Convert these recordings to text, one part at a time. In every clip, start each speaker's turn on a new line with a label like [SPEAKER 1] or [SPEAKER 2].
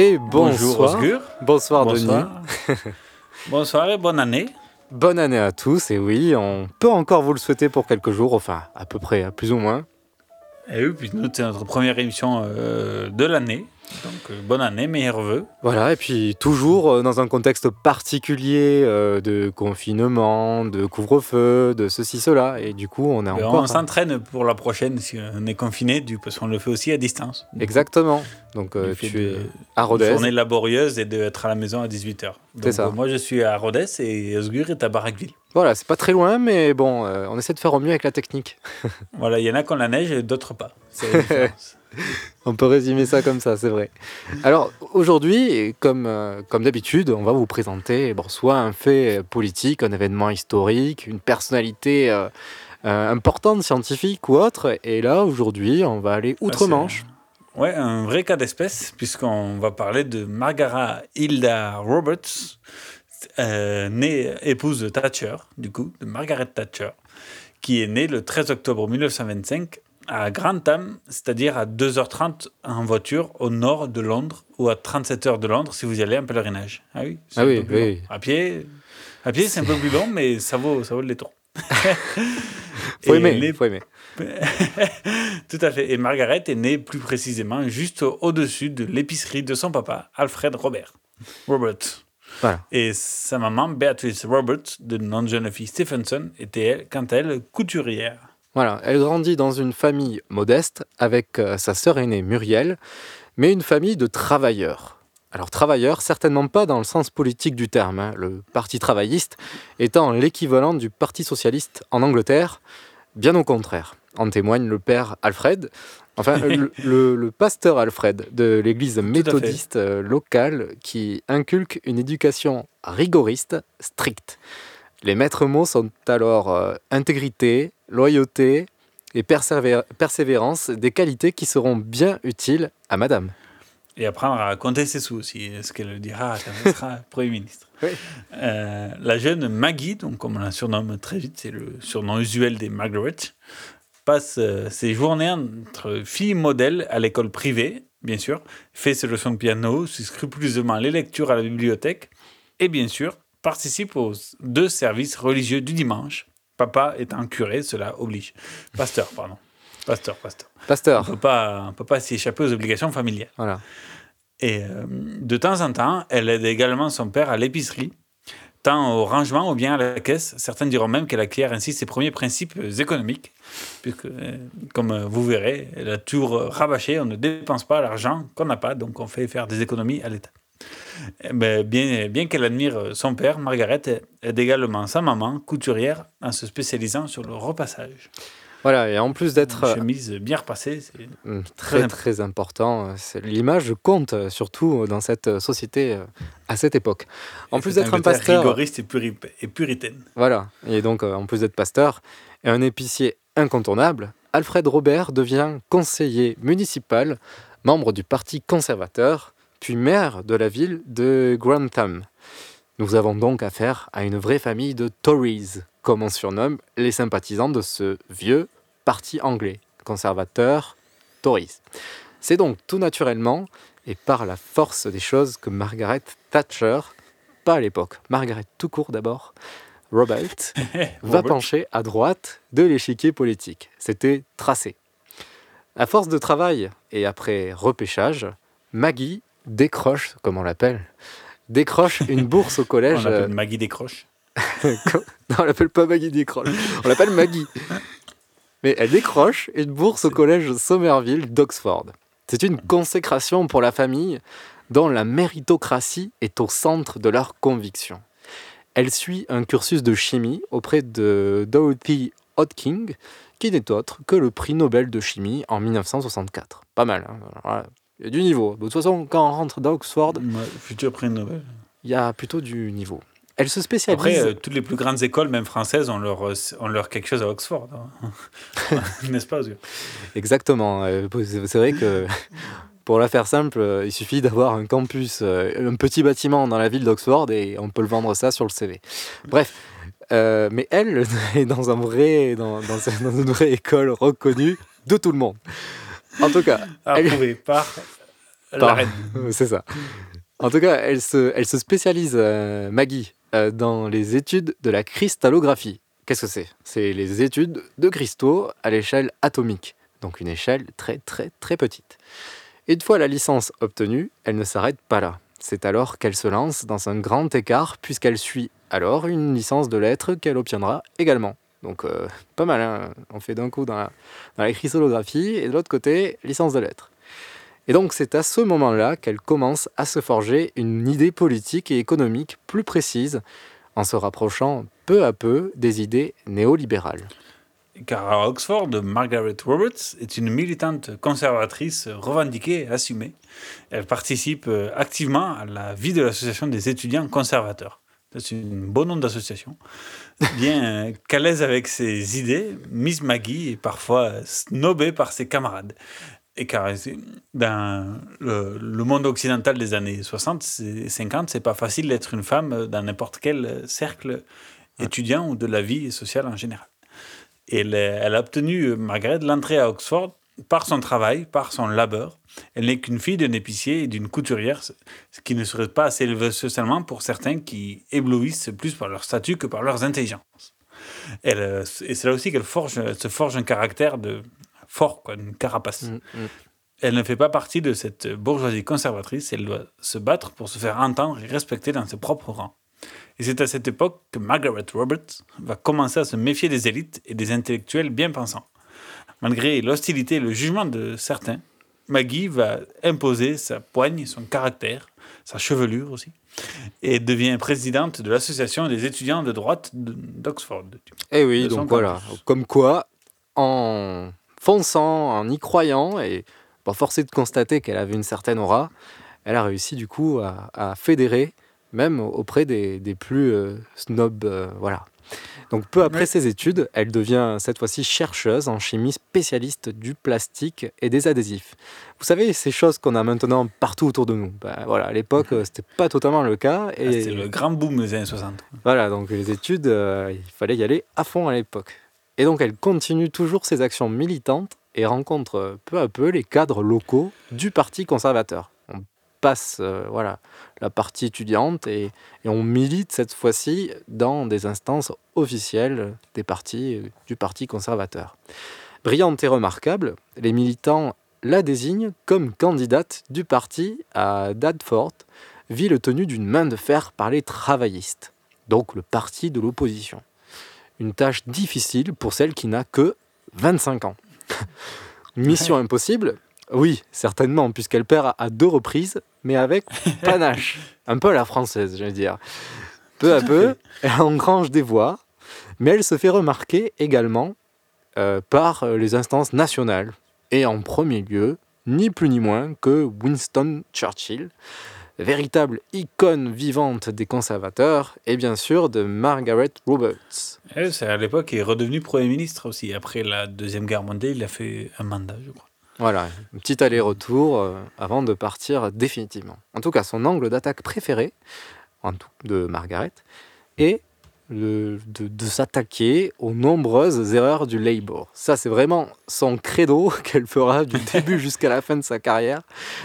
[SPEAKER 1] Et
[SPEAKER 2] Bonjour
[SPEAKER 1] bonsoir. Bonsoir,
[SPEAKER 2] Bonsoir.
[SPEAKER 1] Denis.
[SPEAKER 2] Bonsoir et bonne année.
[SPEAKER 1] Bonne année à tous. Et oui, on peut encore vous le souhaiter pour quelques jours, enfin à peu près, hein, plus ou moins.
[SPEAKER 2] Et oui, puis nous, c'est notre première émission euh, de l'année. Donc euh, bonne année, meilleurs vœux.
[SPEAKER 1] Voilà, et puis toujours euh, dans un contexte particulier de confinement, de couvre-feu, de ceci, cela. Et du coup, on est
[SPEAKER 2] Ben,
[SPEAKER 1] encore.
[SPEAKER 2] on s'entraîne pour la prochaine si on est confiné, du, parce qu'on le fait aussi à distance.
[SPEAKER 1] Exactement. Donc euh, tu
[SPEAKER 2] de-
[SPEAKER 1] es à
[SPEAKER 2] Une
[SPEAKER 1] Rodez.
[SPEAKER 2] journée laborieuse et d'être à la maison à 18h.
[SPEAKER 1] C'est ça.
[SPEAKER 2] moi, je suis à Rodez et Osgur est à Barraqueville.
[SPEAKER 1] Voilà, c'est pas très loin, mais bon, euh, on essaie de faire au mieux avec la technique.
[SPEAKER 2] Voilà, il y en a qui ont la neige et d'autres pas.
[SPEAKER 1] On peut résumer ça comme ça, c'est vrai. Alors aujourd'hui, comme, euh, comme d'habitude, on va vous présenter bon, soit un fait politique, un événement historique, une personnalité euh, euh, importante, scientifique ou autre. Et là, aujourd'hui, on va aller outre-Manche.
[SPEAKER 2] Ouais, un vrai cas d'espèce, puisqu'on va parler de Margaret Hilda Roberts, euh, née épouse de Thatcher, du coup, de Margaret Thatcher, qui est née le 13 octobre 1925 à Grantham, c'est-à-dire à 2h30 en voiture au nord de Londres, ou à 37 heures de Londres si vous y allez en pèlerinage. Ah oui,
[SPEAKER 1] Ah oui, oui.
[SPEAKER 2] À pied, à pied c'est un peu plus long, mais ça vaut, ça vaut le détour.
[SPEAKER 1] Faut aimer, faut aimer.
[SPEAKER 2] tout à fait. Et Margaret est née plus précisément juste au- au-dessus de l'épicerie de son papa, Alfred Robert. Robert.
[SPEAKER 1] Voilà.
[SPEAKER 2] Et sa maman, Beatrice Robert, de nom de jeune fille Stephenson, était, elle, quant à elle, couturière.
[SPEAKER 1] Voilà, elle grandit dans une famille modeste avec euh, sa sœur aînée Muriel, mais une famille de travailleurs. Alors travailleurs, certainement pas dans le sens politique du terme, hein, le Parti travailliste étant l'équivalent du Parti socialiste en Angleterre, bien au contraire. En témoigne le père Alfred, enfin le, le- le pasteur Alfred de l'église méthodiste euh, locale qui inculque une éducation rigoriste, stricte. Les maîtres mots sont alors euh, intégrité, loyauté et persévé- persévérance, des qualités qui seront bien utiles à madame.
[SPEAKER 2] Et apprendre à compter ses sous aussi, ce qu'elle dira quand elle sera Premier ministre.
[SPEAKER 1] Oui.
[SPEAKER 2] Euh, la jeune Maggie, donc comme on la surnomme très vite, c'est le surnom usuel des Margaret, passe euh, ses journées entre filles modèles à l'école privée, bien sûr, fait ses leçons de piano, suit scrupuleusement les lectures à la bibliothèque, et bien sûr, participe aux deux services religieux du dimanche. Papa étant curé, cela oblige. Pasteur, pardon. Pasteur, pasteur. On
[SPEAKER 1] Pasteur,
[SPEAKER 2] peut pas, on peut pas s'y échapper aux obligations familiales.
[SPEAKER 1] voilà.
[SPEAKER 2] Et euh, de temps en temps, elle aide également son père à l'épicerie, tant au rangement ou bien à la caisse. Certains diront même qu'elle acquiert ainsi ses premiers principes économiques, puisque, euh, comme vous verrez, elle a toujours euh, rabâché, on ne dépense pas l'argent qu'on n'a pas, donc on fait faire des économies à l'État. Eh ben, bien bien qu'elle admire son père, Margaret aide également sa maman, couturière, en se spécialisant sur le repassage.
[SPEAKER 1] Voilà, et en plus d'être
[SPEAKER 2] Une
[SPEAKER 1] euh,
[SPEAKER 2] chemise bien repassée, c'est
[SPEAKER 1] hum, très très important, euh, l'image compte euh, surtout dans cette société à cette époque. En
[SPEAKER 2] et
[SPEAKER 1] plus d'être un pasteur,
[SPEAKER 2] rigoriste et, puri- et puritaine.
[SPEAKER 1] Voilà, et donc en plus d'être pasteur et un épicier incontournable, Alfred Robert devient conseiller municipal, membre du Parti conservateur, puis maire de la ville de Grantham. Nous avons donc affaire à une vraie famille de Tories, comme on surnomme les sympathisants de ce vieux parti anglais, conservateur Tories. C'est donc tout naturellement et par la force des choses que Margaret Thatcher, pas à l'époque, Margaret tout court d'abord, Robert, va pencher à droite de l'échiquier politique. C'était tracé. À force de travail et après repêchage, Maggie décroche, comme on l'appelle, décroche une bourse au collège.
[SPEAKER 2] On l'appelle Maggie décroche.
[SPEAKER 1] non, on l'appelle pas Maggie décroche. On l'appelle Maggie. Mais elle décroche une bourse au collège Somerville d'Oxford. C'est une consécration pour la famille dont la méritocratie est au centre de leurs convictions. Elle suit un cursus de chimie auprès de Dorothy Hodking, qui n'est autre que le prix Nobel de chimie en 1964. Pas mal, hein voilà. il y a du niveau. De toute façon, quand on rentre d'Oxford,
[SPEAKER 2] Ouais, futur prix Nobel.
[SPEAKER 1] il y a plutôt du niveau. Elle se spécialise.
[SPEAKER 2] Après, euh, toutes les plus grandes écoles, même françaises, ont leur, euh, ont leur quelque chose à Oxford. hein. N'est-ce pas, Oscar
[SPEAKER 1] Exactement. euh, C'est vrai que pour la faire simple, il suffit d'avoir un campus, un petit bâtiment dans la ville d'Oxford et on peut le vendre ça sur le CV. Bref. euh, mais elle est dans, un vrai, dans, dans, dans une vraie école reconnue de tout le monde. En tout cas, elle-
[SPEAKER 2] Approuvé par la
[SPEAKER 1] Par-
[SPEAKER 2] reine.
[SPEAKER 1] c'est ça. En tout cas, elle se, elle se spécialise, euh, Maggie, euh, dans les études de la cristallographie. Qu'est-ce que c'est? C'est les études de cristaux à l'échelle atomique, donc une échelle très très très petite. Une fois la licence obtenue, elle ne s'arrête pas là. C'est alors qu'elle se lance dans un grand écart puisqu'elle suit alors une licence de lettres qu'elle obtiendra également. Donc euh, pas mal, hein on fait d'un coup dans la, dans la cristallographie et de l'autre côté, licence de lettres. Et donc c'est à ce moment-là qu'elle commence à se forger une idée politique et économique plus précise en se rapprochant peu à peu des idées néolibérales.
[SPEAKER 2] Car à Oxford, Margaret Roberts est une militante conservatrice revendiquée et assumée. Elle participe euh, activement à la vie de l'association des étudiants conservateurs. C'est une bonne nom d'association. Bien euh, qu'à l'aise avec ses idées, Miss Maggie est parfois snobée par ses camarades. Et car dans le, le monde occidental des années 60 et 50, c'est pas facile d'être une femme dans n'importe quel cercle étudiant ou de la vie sociale en général. Et elle, elle a obtenu, Margaret, l'entrée à Oxford par son travail, par son labeur. Elle n'est qu'une fille d'un épicier et d'une couturière, ce qui ne serait pas assez élevé socialement pour certains qui éblouissent plus par leur statut que par leurs intelligences. Elle, et c'est là aussi qu'elle forge, se forge un caractère de fort, quoi, une carapace.
[SPEAKER 1] Mm, mm.
[SPEAKER 2] Elle ne fait pas partie de cette bourgeoisie conservatrice, elle doit se battre pour se faire entendre et respecter dans ses propres rangs. Et c'est à cette époque que Margaret Roberts va commencer à se méfier des élites et des intellectuels bien pensants. Malgré l'hostilité et le jugement de certains, Maggie va imposer sa poigne, son caractère, sa chevelure aussi, et devient présidente de l'association des étudiants de droite d'Oxford.
[SPEAKER 1] Eh oui, donc voilà. Comme quoi, en fonçant, en y croyant, et bon, forcé de constater qu'elle avait une certaine aura, elle a réussi du coup à, à fédérer, même auprès des, des plus euh, snobs. euh, voilà. Donc peu après ses études, elle devient cette fois-ci chercheuse en chimie spécialiste du plastique et des adhésifs. Vous savez, ces choses qu'on a maintenant partout autour de nous. Ben, voilà, à l'époque, c'était pas totalement le cas.
[SPEAKER 2] Ah, C'était le grand boom des années 60.
[SPEAKER 1] Voilà, donc les études, euh, il fallait y aller à fond à l'époque. Et donc elle continue toujours ses actions militantes et rencontre euh, peu à peu les cadres locaux du Parti conservateur. On passe euh, voilà, la partie étudiante et, on milite cette fois-ci dans des instances officielles des partis euh, du Parti conservateur. Brillante et remarquable, les militants la désignent comme candidate du parti à Dadford, ville tenue d'une main de fer par les travaillistes donc le parti de l'opposition. Une tâche difficile pour celle qui n'a que 25 ans. Mission impossible Oui, certainement, puisqu'elle perd à- deux reprises, mais avec panache. Un peu à la française, je veux dire. Peu à peu, elle engrange des voix, mais elle se fait remarquer également euh, par les instances nationales. Et en premier lieu, ni plus ni moins que Winston Churchill, véritable icône vivante des conservateurs, et bien sûr de Margaret Roberts.
[SPEAKER 2] Et c'est à l'époque est redevenu Premier ministre aussi. Après la Deuxième Guerre mondiale, il a fait un mandat, je crois.
[SPEAKER 1] Voilà, un petit aller-retour euh, avant de partir définitivement. En tout cas, son angle d'attaque préféré en tout- de Margaret est le- de, de s'attaquer aux nombreuses erreurs du Labour. Ça, c'est vraiment son credo qu'elle fera du début jusqu'à la fin de sa carrière.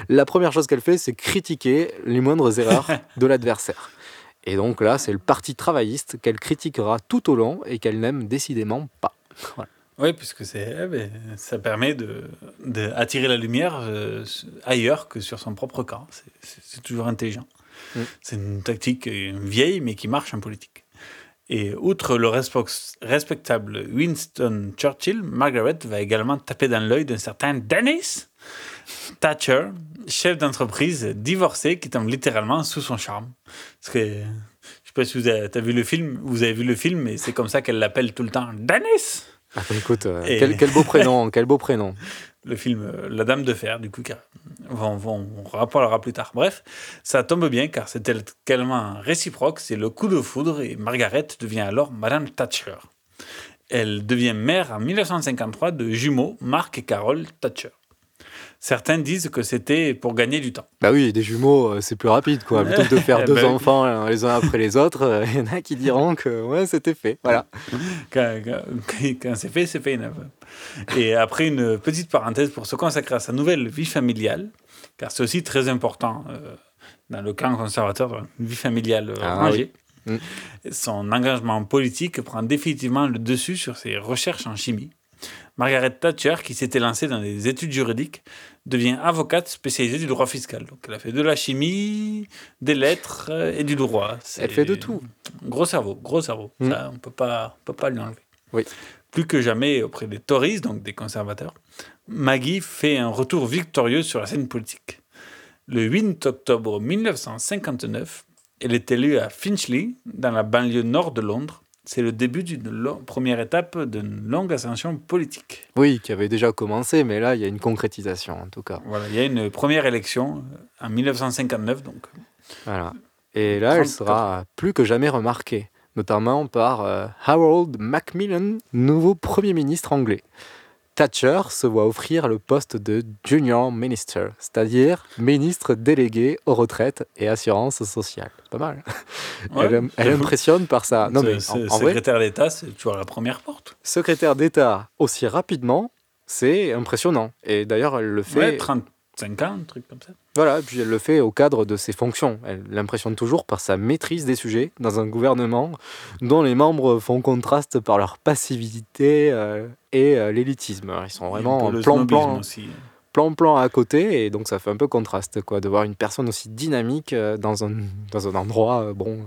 [SPEAKER 1] La première chose qu'elle fait, c'est critiquer les moindres erreurs de l'adversaire. Et donc là, c'est le parti travailliste qu'elle critiquera tout au long et qu'elle n'aime décidément pas. Voilà.
[SPEAKER 2] Oui, puisque c'est, eh ben, ça permet de, de attirer la lumière euh, ailleurs que sur son propre camp. C'est- C'est c'est toujours intelligent.
[SPEAKER 1] Mm.
[SPEAKER 2] C'est une tactique euh, vieille, mais qui marche en politique. Et outre le respectable Winston Churchill, Margaret va également taper dans l'œil d'un certain Dennis Thatcher, chef d'entreprise divorcé qui tombe littéralement sous son charme. Parce que, je sais pas si vous avez vu le film, vous avez vu le film, mais c'est comme ça qu'elle l'appelle tout le temps, Dennis
[SPEAKER 1] Ah, bah, écoute, euh,
[SPEAKER 2] Et-
[SPEAKER 1] quel, quel beau prénom, quel beau prénom.
[SPEAKER 2] le film euh, La Dame de Fer, du coup, on, on, on rappellera plus tard. Bref, ça tombe bien car c'est tellement réciproque, c'est le coup de foudre et Margaret devient alors Madame Thatcher. Elle devient mère en 1953 de jumeaux Mark et Carol Thatcher. Certains disent que c'était pour gagner du temps.
[SPEAKER 1] Bah oui, des jumeaux, euh, c'est plus rapide, quoi. Plutôt que de faire deux
[SPEAKER 2] Bah oui.
[SPEAKER 1] enfants euh, les uns après les autres, euh, il y en a qui diront que ouais, c'était fait. Voilà.
[SPEAKER 2] Quand, quand- quand c'est fait, c'est fait. Et après une petite parenthèse pour se consacrer à sa nouvelle vie familiale, car c'est aussi très important euh, dans le camp conservateur, une vie familiale
[SPEAKER 1] Ah
[SPEAKER 2] rangée.
[SPEAKER 1] oui.
[SPEAKER 2] Son engagement politique prend définitivement le dessus sur ses recherches en chimie. Margaret Thatcher, qui s'était lancée dans des études juridiques, devient avocate spécialisée du droit fiscal. Donc elle a fait de la chimie, des lettres euh, et du droit.
[SPEAKER 1] Elle fait de tout.
[SPEAKER 2] Gros cerveau, gros cerveau.
[SPEAKER 1] Mm.
[SPEAKER 2] Ça, on peut pas, on peut pas lui enlever.
[SPEAKER 1] Oui.
[SPEAKER 2] Plus que jamais auprès des Tories, donc des conservateurs, Maggie fait un retour victorieux sur la scène politique. Le 8 octobre 1959, elle est élue à Finchley, dans la banlieue nord de Londres. C'est le début d'une première étape d'une longue ascension politique.
[SPEAKER 1] Oui, qui avait déjà commencé, mais là, il y a une concrétisation, en tout cas.
[SPEAKER 2] Voilà, il y a une première élection en 1959, donc
[SPEAKER 1] Voilà. Et là, elle
[SPEAKER 2] 30.
[SPEAKER 1] sera plus que jamais remarquée, notamment par euh, Harold Macmillan, nouveau Premier ministre anglais. Thatcher se voit offrir le poste de Junior Minister, c'est-à-dire ministre délégué aux retraites et assurances sociales. Pas mal.
[SPEAKER 2] Ouais.
[SPEAKER 1] elle, elle impressionne par ça. Non, mais en, en
[SPEAKER 2] secrétaire d'État, c'est toujours la première porte.
[SPEAKER 1] secrétaire d'État aussi rapidement, c'est impressionnant. Et d'ailleurs, elle le fait.
[SPEAKER 2] Ouais, 35 ans, un truc comme ça.
[SPEAKER 1] Voilà, et puis elle le fait au cadre de ses fonctions. Elle l'impressionne toujours par sa maîtrise des sujets dans un gouvernement dont les membres font contraste par leur passivité euh, et euh, l'élitisme. Ils sont vraiment en
[SPEAKER 2] aussi.
[SPEAKER 1] plan, plan à côté, et donc ça fait un peu contraste quoi, de voir une personne aussi dynamique euh, dans un, dans un endroit, euh, bon,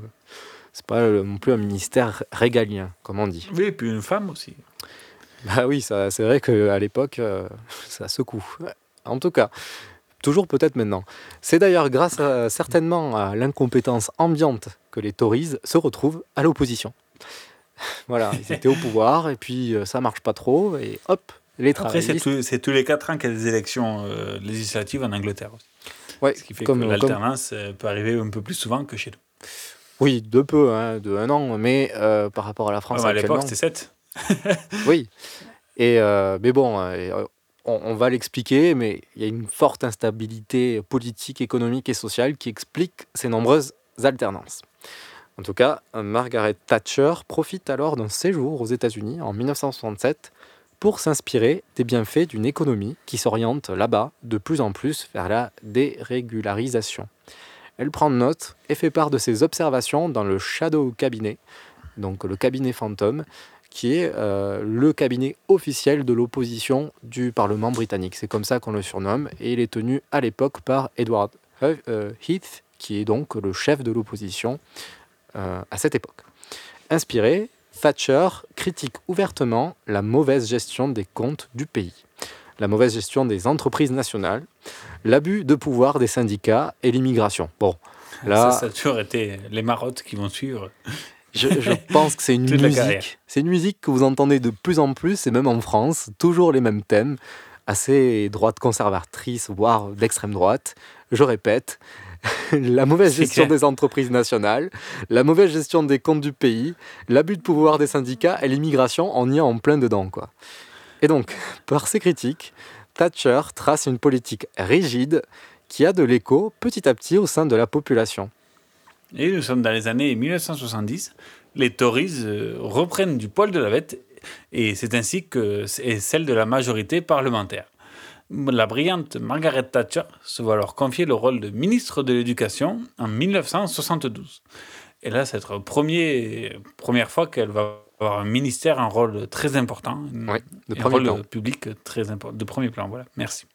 [SPEAKER 1] c'est pas non plus un ministère régalien, comme on dit.
[SPEAKER 2] Oui, et puis une femme aussi.
[SPEAKER 1] Bah oui, ça, c'est vrai qu'à l'époque, ça secoue. En tout cas, toujours peut-être maintenant. C'est d'ailleurs grâce à- certainement à l'incompétence ambiante que les Tories se retrouvent à l'opposition. Voilà, ils étaient au pouvoir et puis euh, ça marche pas trop et hop, les
[SPEAKER 2] Après, c'est tous- c'est tous les 4 ans qu'il y a des élections euh, législatives en Angleterre. aussi.
[SPEAKER 1] Ouais,
[SPEAKER 2] Ce qui fait
[SPEAKER 1] comme-
[SPEAKER 2] que l'alternance euh, peut arriver un peu plus souvent que chez nous.
[SPEAKER 1] Oui, de peu, hein, de un an, mais euh, par rapport à la France
[SPEAKER 2] Ouais, à l'époque, c'était 7.
[SPEAKER 1] Oui. Et euh, mais bon, on, on va l'expliquer, mais il y a une forte instabilité politique, économique et sociale qui explique ces nombreuses alternances. En tout cas, Margaret Thatcher profite alors d'un séjour aux États-Unis en 1967 pour s'inspirer des bienfaits d'une économie qui s'oriente là-bas de plus en plus vers la dérégularisation. Elle prend note et fait part de ses observations dans le Shadow Cabinet, donc le cabinet fantôme, qui est euh, le cabinet officiel de l'opposition du Parlement britannique. C'est comme ça qu'on le surnomme, et il est tenu à l'époque par Edward He- euh, Heath, qui est donc le chef de l'opposition euh, à cette époque. Inspiré, Thatcher critique ouvertement la mauvaise gestion des comptes du pays, la mauvaise gestion des entreprises nationales, l'abus de pouvoir des syndicats et l'immigration. Bon, là,
[SPEAKER 2] Ça, ça a toujours été les marottes qui vont suivre.
[SPEAKER 1] je, je pense que c'est une musique. C'est une musique que vous entendez de plus en plus, et même en France, toujours les mêmes thèmes, assez droite conservatrice, voire d'extrême droite. Je répète, la mauvaise gestion
[SPEAKER 2] clair.
[SPEAKER 1] des entreprises nationales, la mauvaise gestion des comptes du pays, l'abus de pouvoir des syndicats et l'immigration, on y est en plein dedans, quoi. Et donc, par ces critiques, Thatcher trace une politique rigide qui a de l'écho petit à petit au sein de la population.
[SPEAKER 2] Et nous sommes dans les années 1970. Les Tories euh, reprennent du poil de la bête et c'est ainsi que c'est celle de la majorité parlementaire. La brillante Margaret Thatcher se voit alors confier le rôle de ministre de l'Éducation en 1972. Et là, c'est la première fois qu'elle va avoir un ministère, un rôle très important,
[SPEAKER 1] Oui, de
[SPEAKER 2] et un rôle
[SPEAKER 1] plan.
[SPEAKER 2] public très important, de premier plan. Voilà, merci.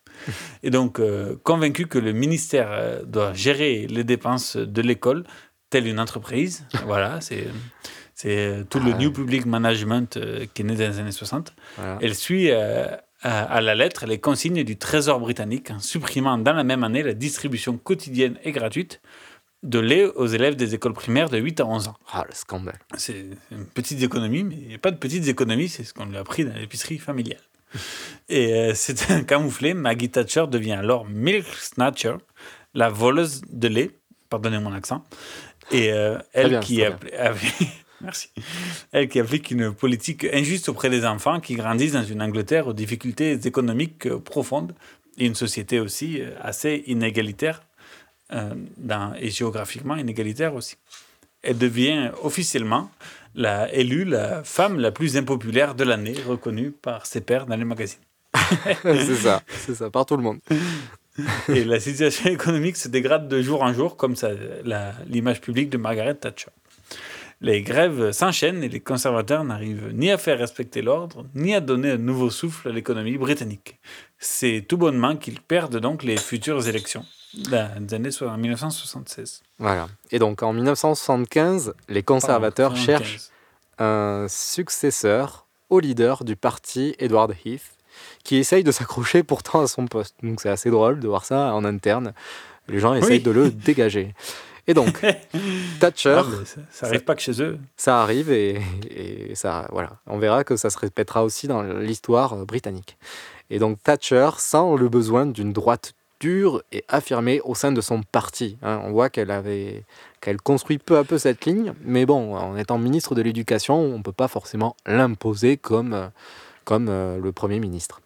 [SPEAKER 2] Et donc, euh, convaincu que le ministère euh, doit gérer les dépenses de l'école, telle une entreprise, voilà, c'est c'est tout le
[SPEAKER 1] Ah.
[SPEAKER 2] New Public Management euh, qui est né dans les années 60.
[SPEAKER 1] Voilà.
[SPEAKER 2] Elle suit euh, à, à la lettre les consignes du Trésor britannique, en supprimant dans la même année la distribution quotidienne et gratuite de lait aux élèves des écoles primaires de 8 à 11 ans.
[SPEAKER 1] Ah, le scandale.
[SPEAKER 2] C'est une petite économie, mais il n'y a pas de petites économies, c'est ce qu'on lui a appris dans l'épicerie familiale. Et euh, c'est un camouflé, Maggie Thatcher devient alors Milk Snatcher, la voleuse de lait, pardonnez mon accent, et euh, elle,
[SPEAKER 1] bien,
[SPEAKER 2] qui appli- applique- Merci. Elle qui applique une politique injuste auprès des enfants qui grandissent dans une Angleterre aux difficultés économiques profondes et une société aussi euh, assez inégalitaire euh, dans- et géographiquement inégalitaire aussi. Elle devient officiellement la, élue la femme la plus impopulaire de l'année, reconnue par ses pairs dans les magazines.
[SPEAKER 1] c'est ça, c'est ça, par tout le monde.
[SPEAKER 2] Et la situation économique se dégrade de jour en jour, comme l'image publique de Margaret Thatcher. Les grèves s'enchaînent et les conservateurs n'arrivent ni à faire respecter l'ordre, ni à donner un nouveau souffle à l'économie britannique. C'est tout bonnement qu'ils perdent donc les futures élections les années so- en 1976.
[SPEAKER 1] Voilà. Et donc en 1975, les conservateurs
[SPEAKER 2] Pardon,
[SPEAKER 1] cherchent un successeur au leader du parti, Edward Heath, qui essaye de s'accrocher pourtant à son poste. Donc c'est assez drôle de voir ça en interne. Les gens essayent
[SPEAKER 2] Oui.
[SPEAKER 1] de le dégager. Et donc, Thatcher,
[SPEAKER 2] Ah, ça, ça arrive pas que chez eux.
[SPEAKER 1] ça arrive et, et ça, voilà. On verra que ça se répétera aussi dans l'histoire euh, britannique. Et donc Thatcher sent le besoin d'une droite dure et affirmée au sein de son parti. hein. On voit qu'elle avait, qu'elle construit peu à peu cette ligne, mais bon, en étant ministre de l'Éducation, on ne peut pas forcément l'imposer comme, comme euh, le Premier ministre.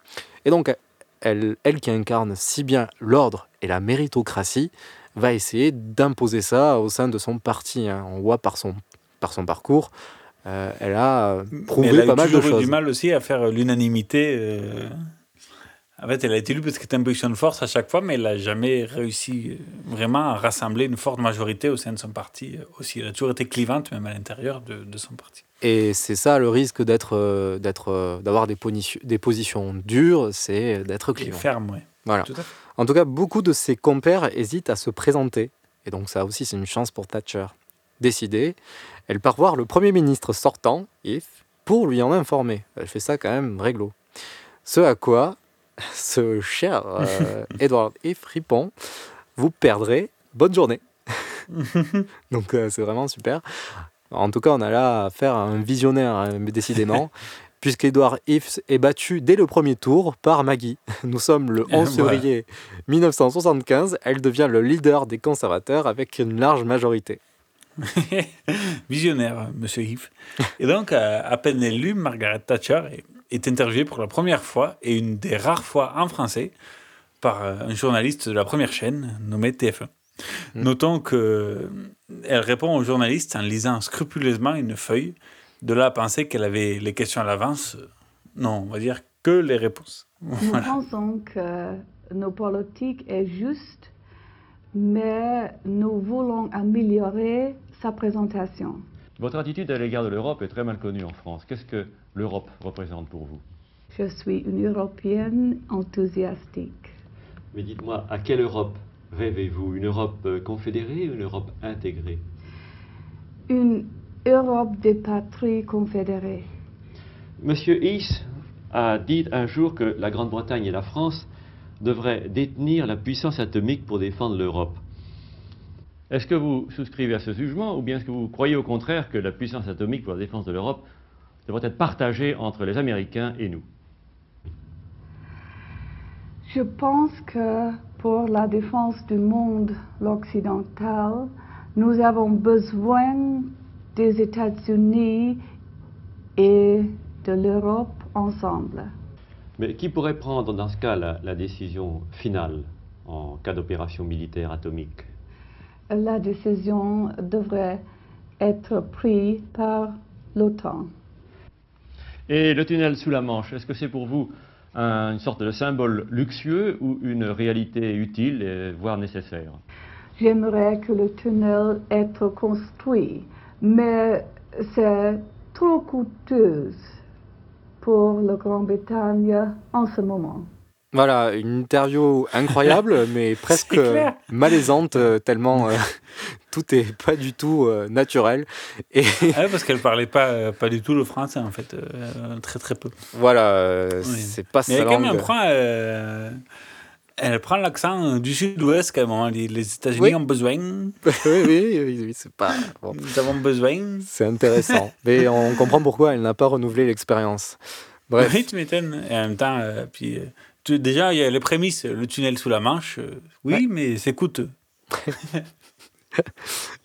[SPEAKER 1] Et donc, elle, elle qui incarne si bien l'ordre et la méritocratie, va essayer d'imposer ça au sein de son parti. hein. On voit par son, par son parcours, euh, elle a euh, prouvé
[SPEAKER 2] elle a
[SPEAKER 1] pas mal de
[SPEAKER 2] toujours eu
[SPEAKER 1] choses.
[SPEAKER 2] du mal aussi à faire l'unanimité. euh. En fait, elle a été élue parce que c'était un position de force à chaque fois, mais elle n'a jamais réussi euh, vraiment à rassembler une forte majorité au sein de son parti euh, aussi. Elle a toujours été clivante, même à l'intérieur de, de son parti.
[SPEAKER 1] Et c'est ça le risque d'être, euh, d'être, euh, d'avoir des, des positions dures, c'est d'être
[SPEAKER 2] Et
[SPEAKER 1] clivant.
[SPEAKER 2] ferme, oui.
[SPEAKER 1] Voilà.
[SPEAKER 2] Tout à fait.
[SPEAKER 1] En tout cas, beaucoup de ses compères hésitent à se présenter. Et donc ça aussi, c'est une chance pour Thatcher. Décidée, elle part voir le Premier ministre sortant, If, pour lui en informer. Elle fait ça quand même réglo. Ce à quoi ce cher euh, Edward If répond Vous perdrez, bonne journée. donc euh, c'est vraiment super. En tout cas, on a là affaire à un visionnaire, hein, décidément. Puisqu'Edward If est battu dès le premier tour par Maggie. Nous sommes le 11
[SPEAKER 2] Voilà.
[SPEAKER 1] février 1975. Elle devient le leader des conservateurs avec une large majorité.
[SPEAKER 2] Visionnaire, monsieur Yves. Et donc, à, peine élue, Margaret Thatcher est, interviewée pour la première fois, et une des rares fois en français, par euh, un journaliste de la première chaîne, nommé TF1. Notons que elle répond aux journalistes en lisant scrupuleusement une feuille, de là à penser qu'elle avait les questions à l'avance. Non, on va dire que les réponses.
[SPEAKER 3] Nous
[SPEAKER 2] Voilà.
[SPEAKER 3] pensons que nos politiques est juste, mais nous voulons améliorer sa présentation.
[SPEAKER 4] Votre attitude à l'égard de l'Europe est très mal connue en France. Qu'est-ce que l'Europe représente pour vous?
[SPEAKER 3] Je suis une Européenne enthousiastique.
[SPEAKER 4] Mais dites-moi, à quelle Europe rêvez-vous? Une Europe euh, confédérée ou une Europe intégrée?
[SPEAKER 3] Une Europe des patries confédérées.
[SPEAKER 4] Monsieur Heath a dit un jour que la Grande-Bretagne et la France devraient détenir la puissance atomique pour défendre l'Europe. Est-ce que vous souscrivez à ce jugement ou bien est-ce que vous croyez au contraire que la puissance atomique pour la défense de l'Europe devrait être partagée entre les Américains et nous?
[SPEAKER 3] Je pense que pour la défense du monde occidental, nous avons besoin des États-Unis et de l'Europe ensemble.
[SPEAKER 4] Mais qui pourrait prendre dans ce cas la, la décision finale en cas d'opération militaire atomique?
[SPEAKER 3] La décision devrait être prise par l'OTAN.
[SPEAKER 4] Et le tunnel sous la Manche, est-ce que c'est pour vous un- une sorte de symbole luxueux ou une réalité utile, et voire nécessaire?
[SPEAKER 3] J'aimerais que le tunnel être construit, mais c'est trop coûteuse pour la Grande-Bretagne en ce moment.
[SPEAKER 1] Voilà, une interview incroyable, mais presque malaisante, euh, tellement euh, tout est pas du tout euh, naturel. Et
[SPEAKER 2] Ah ouais, parce qu'elle parlait pas, euh, pas du tout le français, en fait. euh, très, très peu.
[SPEAKER 1] voilà,
[SPEAKER 2] Oui.
[SPEAKER 1] c'est pas
[SPEAKER 2] Mais
[SPEAKER 1] sa
[SPEAKER 2] elle, quand même,
[SPEAKER 1] langue.
[SPEAKER 2] elle prend, euh, elle prend l'accent du sud-ouest, quand même. Les, les États-Unis
[SPEAKER 1] Oui.
[SPEAKER 2] ont besoin.
[SPEAKER 1] oui, oui, oui, oui, c'est pas. bon.
[SPEAKER 2] Nous avons besoin.
[SPEAKER 1] C'est intéressant. Mais on comprend pourquoi elle n'a pas renouvelé l'expérience. Bref,
[SPEAKER 2] Oui, tu m'étonnes. Et en même temps, euh, puis, euh, tu- déjà, il y a les prémices. Le tunnel sous la Manche, euh, oui,
[SPEAKER 1] Ouais.
[SPEAKER 2] mais c'est coûteux.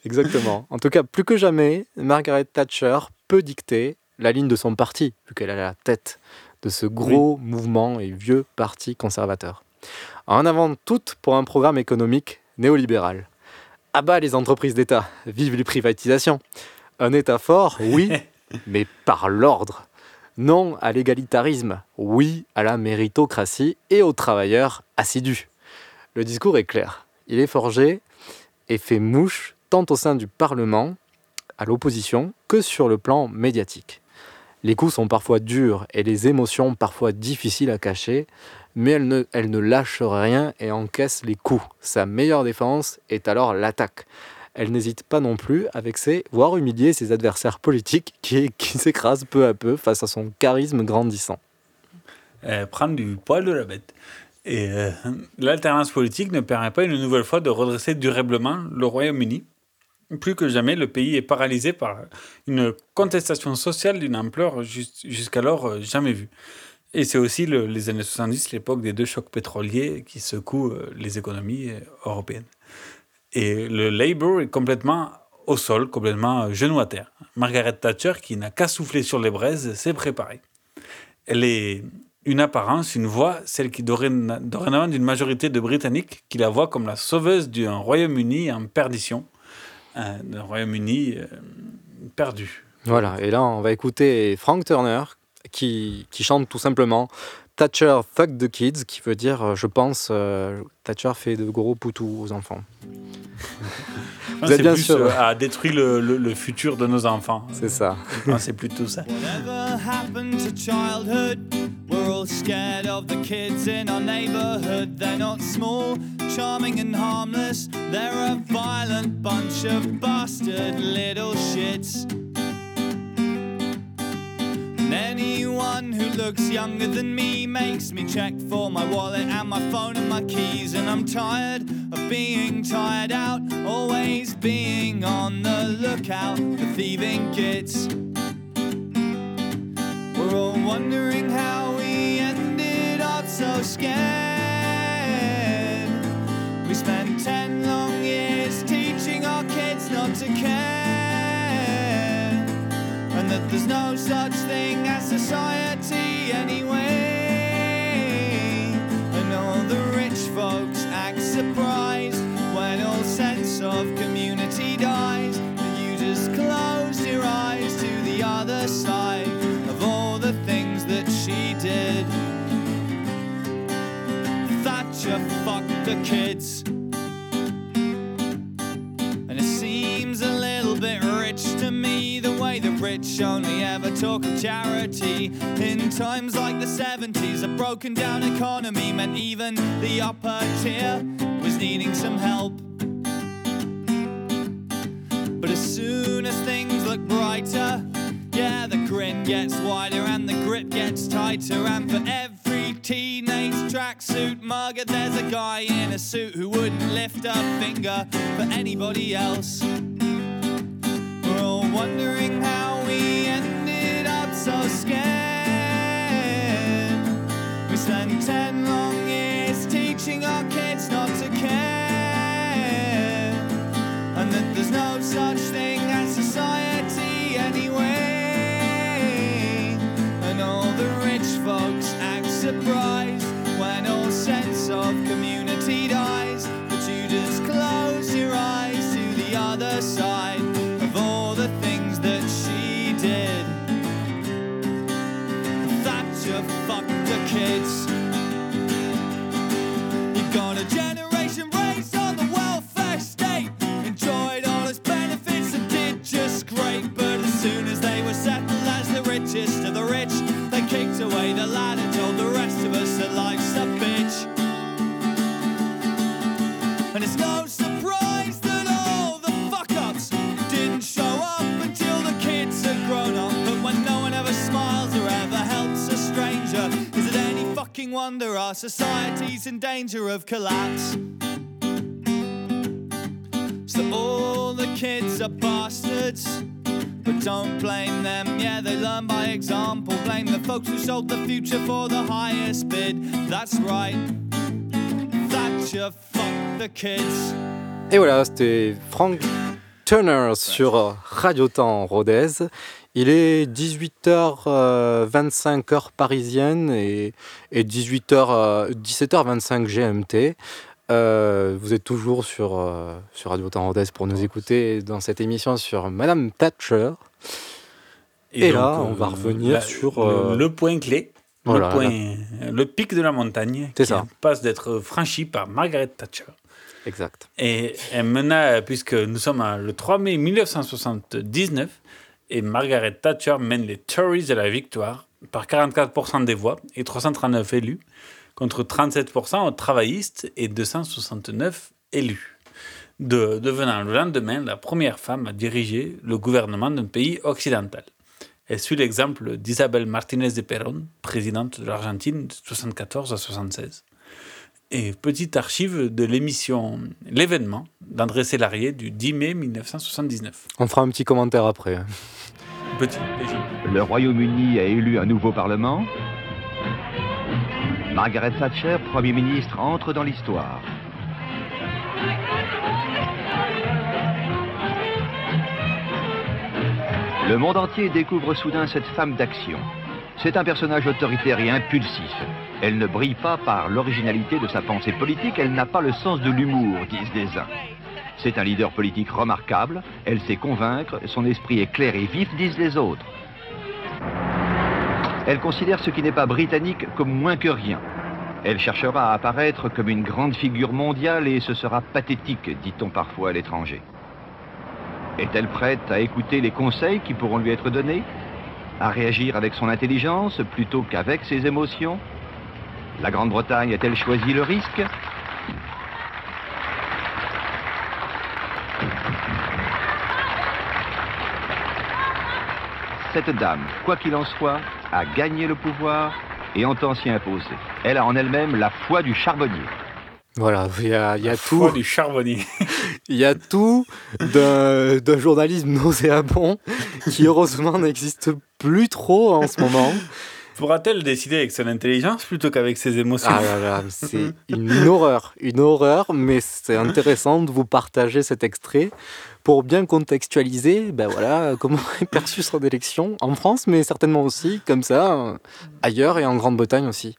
[SPEAKER 1] exactement. En tout cas, plus que jamais, Margaret Thatcher peut dicter la ligne de son parti, vu qu'elle est à la tête de ce gros mouvement et vieux parti conservateur. En avant toute pour un programme économique néolibéral. À bas les entreprises d'État, vive les privatisations. Un État fort, oui, mais par l'ordre. Non à l'égalitarisme, oui à la méritocratie et aux travailleurs assidus. Le discours est clair. Il est forgé et fait mouche tant au sein du Parlement, à l'opposition, que sur le plan médiatique. Les coups sont parfois durs et les émotions parfois difficiles à cacher, mais elle ne, lâche rien et encaisse les coups. Sa meilleure défense est alors l'attaque. Elle n'hésite pas non plus à vexer, voire humilier ses adversaires politiques qui, qui s'écrasent peu à peu face à son charisme grandissant.
[SPEAKER 2] Euh, prendre du poil de la bête. Et euh, l'alternance politique ne permet pas une nouvelle fois de redresser durablement le Royaume-Uni. Plus que jamais, le pays est paralysé par une contestation sociale d'une ampleur jus- jusqu'alors euh, jamais vue. Et c'est aussi le- les années 70, l'époque des deux chocs pétroliers qui secouent euh, les économies euh, européennes. Et le Labour est complètement au sol, complètement genou à terre. Margaret Thatcher, qui n'a qu'à souffler sur les braises, s'est préparée. Elle est une apparence, une voix, celle qui doréna- dorénavant d'une majorité de Britanniques qui la voit comme la sauveuse d'un Royaume-Uni en perdition, d'un Royaume-Uni euh, perdu.
[SPEAKER 1] Voilà, et là on va écouter Frank Turner qui, qui chante tout simplement Thatcher fuck the kids, qui veut dire, euh, je pense, euh, Thatcher fait de gros poutous aux enfants. Vous
[SPEAKER 2] C'est
[SPEAKER 1] êtes bien
[SPEAKER 2] plus,
[SPEAKER 1] sûr.
[SPEAKER 2] euh, a détruit le, le- le futur de nos enfants.
[SPEAKER 1] C'est ça.
[SPEAKER 2] Non, c'est plutôt ça.
[SPEAKER 5] Whatever happened to childhood? We're all scared of the kids in our neighborhood. They're not small, charming, and harmless. They're a violent bunch of bastard little shits. And anyone who looks younger than me makes me check for my wallet and my phone and my keys. And I'm tired being tired out, always being on the lookout for thieving kids. We're all wondering how we ended up so scared. We spent ten long years teaching our kids not to care, and that there's no such thing as society anyway. And all the rich folks act surprised of community dies. And you just closed your eyes to the other side of all the things that she did. Thatcher fucked the kids. And it seems a little bit rich to me the way the rich only ever talk of charity. In times like the 70s, a broken down economy meant even the upper tier was needing some help. But as soon as things look brighter, yeah, the grin gets wider and the grip gets tighter. And for every teenage tracksuit mugger, there's a guy in a suit who wouldn't lift a finger for anybody else. We're all wondering how we ended up so scared. We spent ten long no such thing as society anyway. And all the rich folks act surprised society's in danger of collapse. So all the kids are bastards. But don't blame them, yeah, they learn by example. Blame the folks who sold the future for the highest bid. That's right. Thatcher, fuck the kids.
[SPEAKER 1] Et voilà, c'était Frank Turner sur Radio Temps Rodez. Il est 18h25 heure parisienne et, et 18h, 17h25 GMT. Euh, vous êtes toujours sur, euh, sur Radio pour nous écouter dans cette émission sur Madame Thatcher. Et,
[SPEAKER 2] donc,
[SPEAKER 1] là, on va
[SPEAKER 2] euh,
[SPEAKER 1] revenir
[SPEAKER 2] la-
[SPEAKER 1] sur...
[SPEAKER 2] le,
[SPEAKER 1] euh,
[SPEAKER 2] le point clé,
[SPEAKER 1] voilà,
[SPEAKER 2] le, point, le pic de la montagne, qui
[SPEAKER 1] ça.
[SPEAKER 2] passe d'être franchi par Margaret Thatcher.
[SPEAKER 1] Exact.
[SPEAKER 2] Et elle mena, puisque nous sommes le 3 mai 1979, et Margaret Thatcher mène les Tories à la victoire par 44% des voix et 339 élus, contre 37% aux travaillistes et 269 élus, de, devenant le lendemain la première femme à diriger le gouvernement d'un pays occidental. Elle suit l'exemple d'Isabel Martinez de Perón, présidente de l'Argentine de 74 à 76 et petite archive de l'émission L'événement d'André Sélarié du 10 mai 1979.
[SPEAKER 1] On fera un petit commentaire après. hein.
[SPEAKER 2] Petit,
[SPEAKER 6] Le Royaume-Uni a élu un nouveau Parlement. Margaret Thatcher, Premier ministre, entre dans l'histoire. Le monde entier découvre soudain cette femme d'action. C'est un personnage autoritaire et impulsif. Elle ne brille pas par l'originalité de sa pensée politique, elle n'a pas le sens de l'humour, disent les uns. C'est un leader politique remarquable, elle sait convaincre, son esprit est clair et vif, disent les autres. Elle considère ce qui n'est pas britannique comme moins que rien. Elle cherchera à apparaître comme une grande figure mondiale et ce sera pathétique, dit-on parfois à l'étranger. Est-elle prête à écouter les conseils qui pourront lui être donnés? À réagir avec son intelligence plutôt qu'avec ses émotions La Grande-Bretagne a-t-elle choisi le risque? Cette dame, quoi qu'il en soit, a gagné le pouvoir et entend s'y imposer. Elle a en elle-même la foi du charbonnier.
[SPEAKER 1] Voilà, il y a, y a tout.
[SPEAKER 2] Du charbonnier.
[SPEAKER 1] Il y a tout d'un journalisme nauséabond qui heureusement n'existe plus trop en ce moment.
[SPEAKER 2] Pourra-t-elle décider avec son intelligence plutôt qu'avec ses émotions?
[SPEAKER 1] Ah là là, c'est une horreur, une horreur, mais c'est intéressant de vous partager cet extrait pour bien contextualiser ben voilà, comment est perçue son élection en France, mais certainement aussi comme ça ailleurs et en Grande-Bretagne aussi.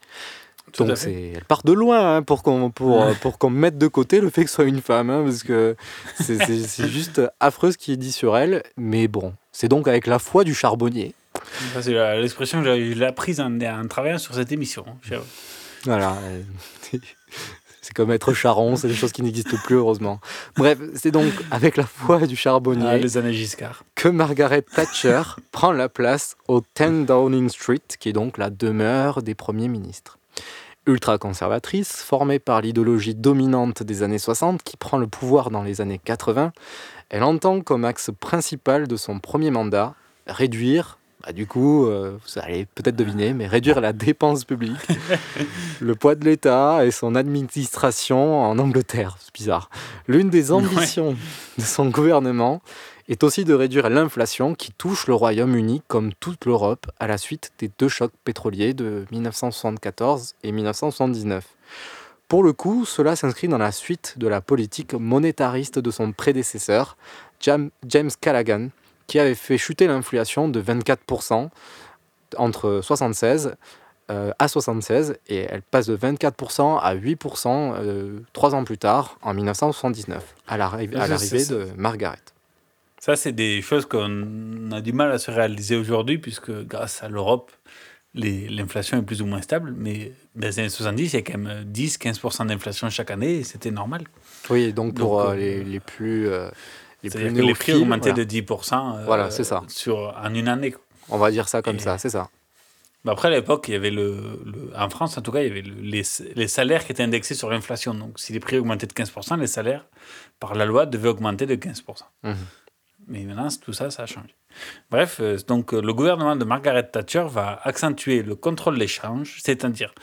[SPEAKER 2] Tout
[SPEAKER 1] Donc elle part de loin hein, pour qu'on pour, pour qu'on mette de côté le fait que ce soit une femme, hein, parce que c'est, juste affreux ce qui est dit sur elle. Mais bon, c'est donc avec la foi du charbonnier.
[SPEAKER 2] C'est l'expression que j'ai- apprise en, en travaillant sur cette émission. J'ai-
[SPEAKER 1] Voilà. euh, C'est comme être charron, c'est des choses qui n'existent plus heureusement. Bref, c'est donc avec la foi du charbonnier
[SPEAKER 2] Ah, les années Giscard.
[SPEAKER 1] que Margaret Thatcher prend la place au 10 Downing Street, qui est donc la demeure des premiers ministres. Ultra-conservatrice, formée par l'idéologie dominante des années 60 qui prend le pouvoir dans les années 80, elle entend comme axe principal de son premier mandat réduire, bah, du coup, euh, vous allez peut-être deviner, mais réduire la dépense publique, le poids de l'État et son administration en Angleterre. C'est bizarre. L'une des ambitions de son gouvernement est aussi de réduire l'inflation qui touche le Royaume-Uni comme toute l'Europe à la suite des deux chocs pétroliers de 1974 et 1979. Pour le coup, cela s'inscrit dans la suite de la politique monétariste de son prédécesseur, Jam- James Callaghan, qui avait fait chuter l'inflation de 24% entre 76 euh, à 76 et elle passe de 24% à 8% euh, trois ans plus tard, en 1979, à l'arrivée de Margaret.
[SPEAKER 2] Ça, c'est des choses qu'on a du mal à se réaliser aujourd'hui, puisque grâce à l'Europe, l'inflation est plus ou moins stable. Mais dans les années 70, il y a quand même 10-15% d'inflation chaque année, et c'était normal.
[SPEAKER 1] Oui, donc pour
[SPEAKER 2] Donc,
[SPEAKER 1] euh,
[SPEAKER 2] euh,
[SPEAKER 1] les, les plus euh, les plus
[SPEAKER 2] que les prix augmentaient
[SPEAKER 1] voilà.
[SPEAKER 2] de 10% euh,
[SPEAKER 1] Voilà, ça.
[SPEAKER 2] Sur, en une année.
[SPEAKER 1] On va dire ça comme ça, c'est ça.
[SPEAKER 2] Après, à l'époque, il y avait le, le- En France, en tout cas, il y avait le- les, les salaires qui étaient indexés sur l'inflation. Donc, si les prix augmentaient de 15%, les salaires, par la loi, devaient augmenter de 15%.
[SPEAKER 1] Mhm.
[SPEAKER 2] Mais maintenant, tout ça, ça a changé. Bref, euh, donc euh, le gouvernement de Margaret Thatcher va accentuer le contrôle des changes, c'est-à-dire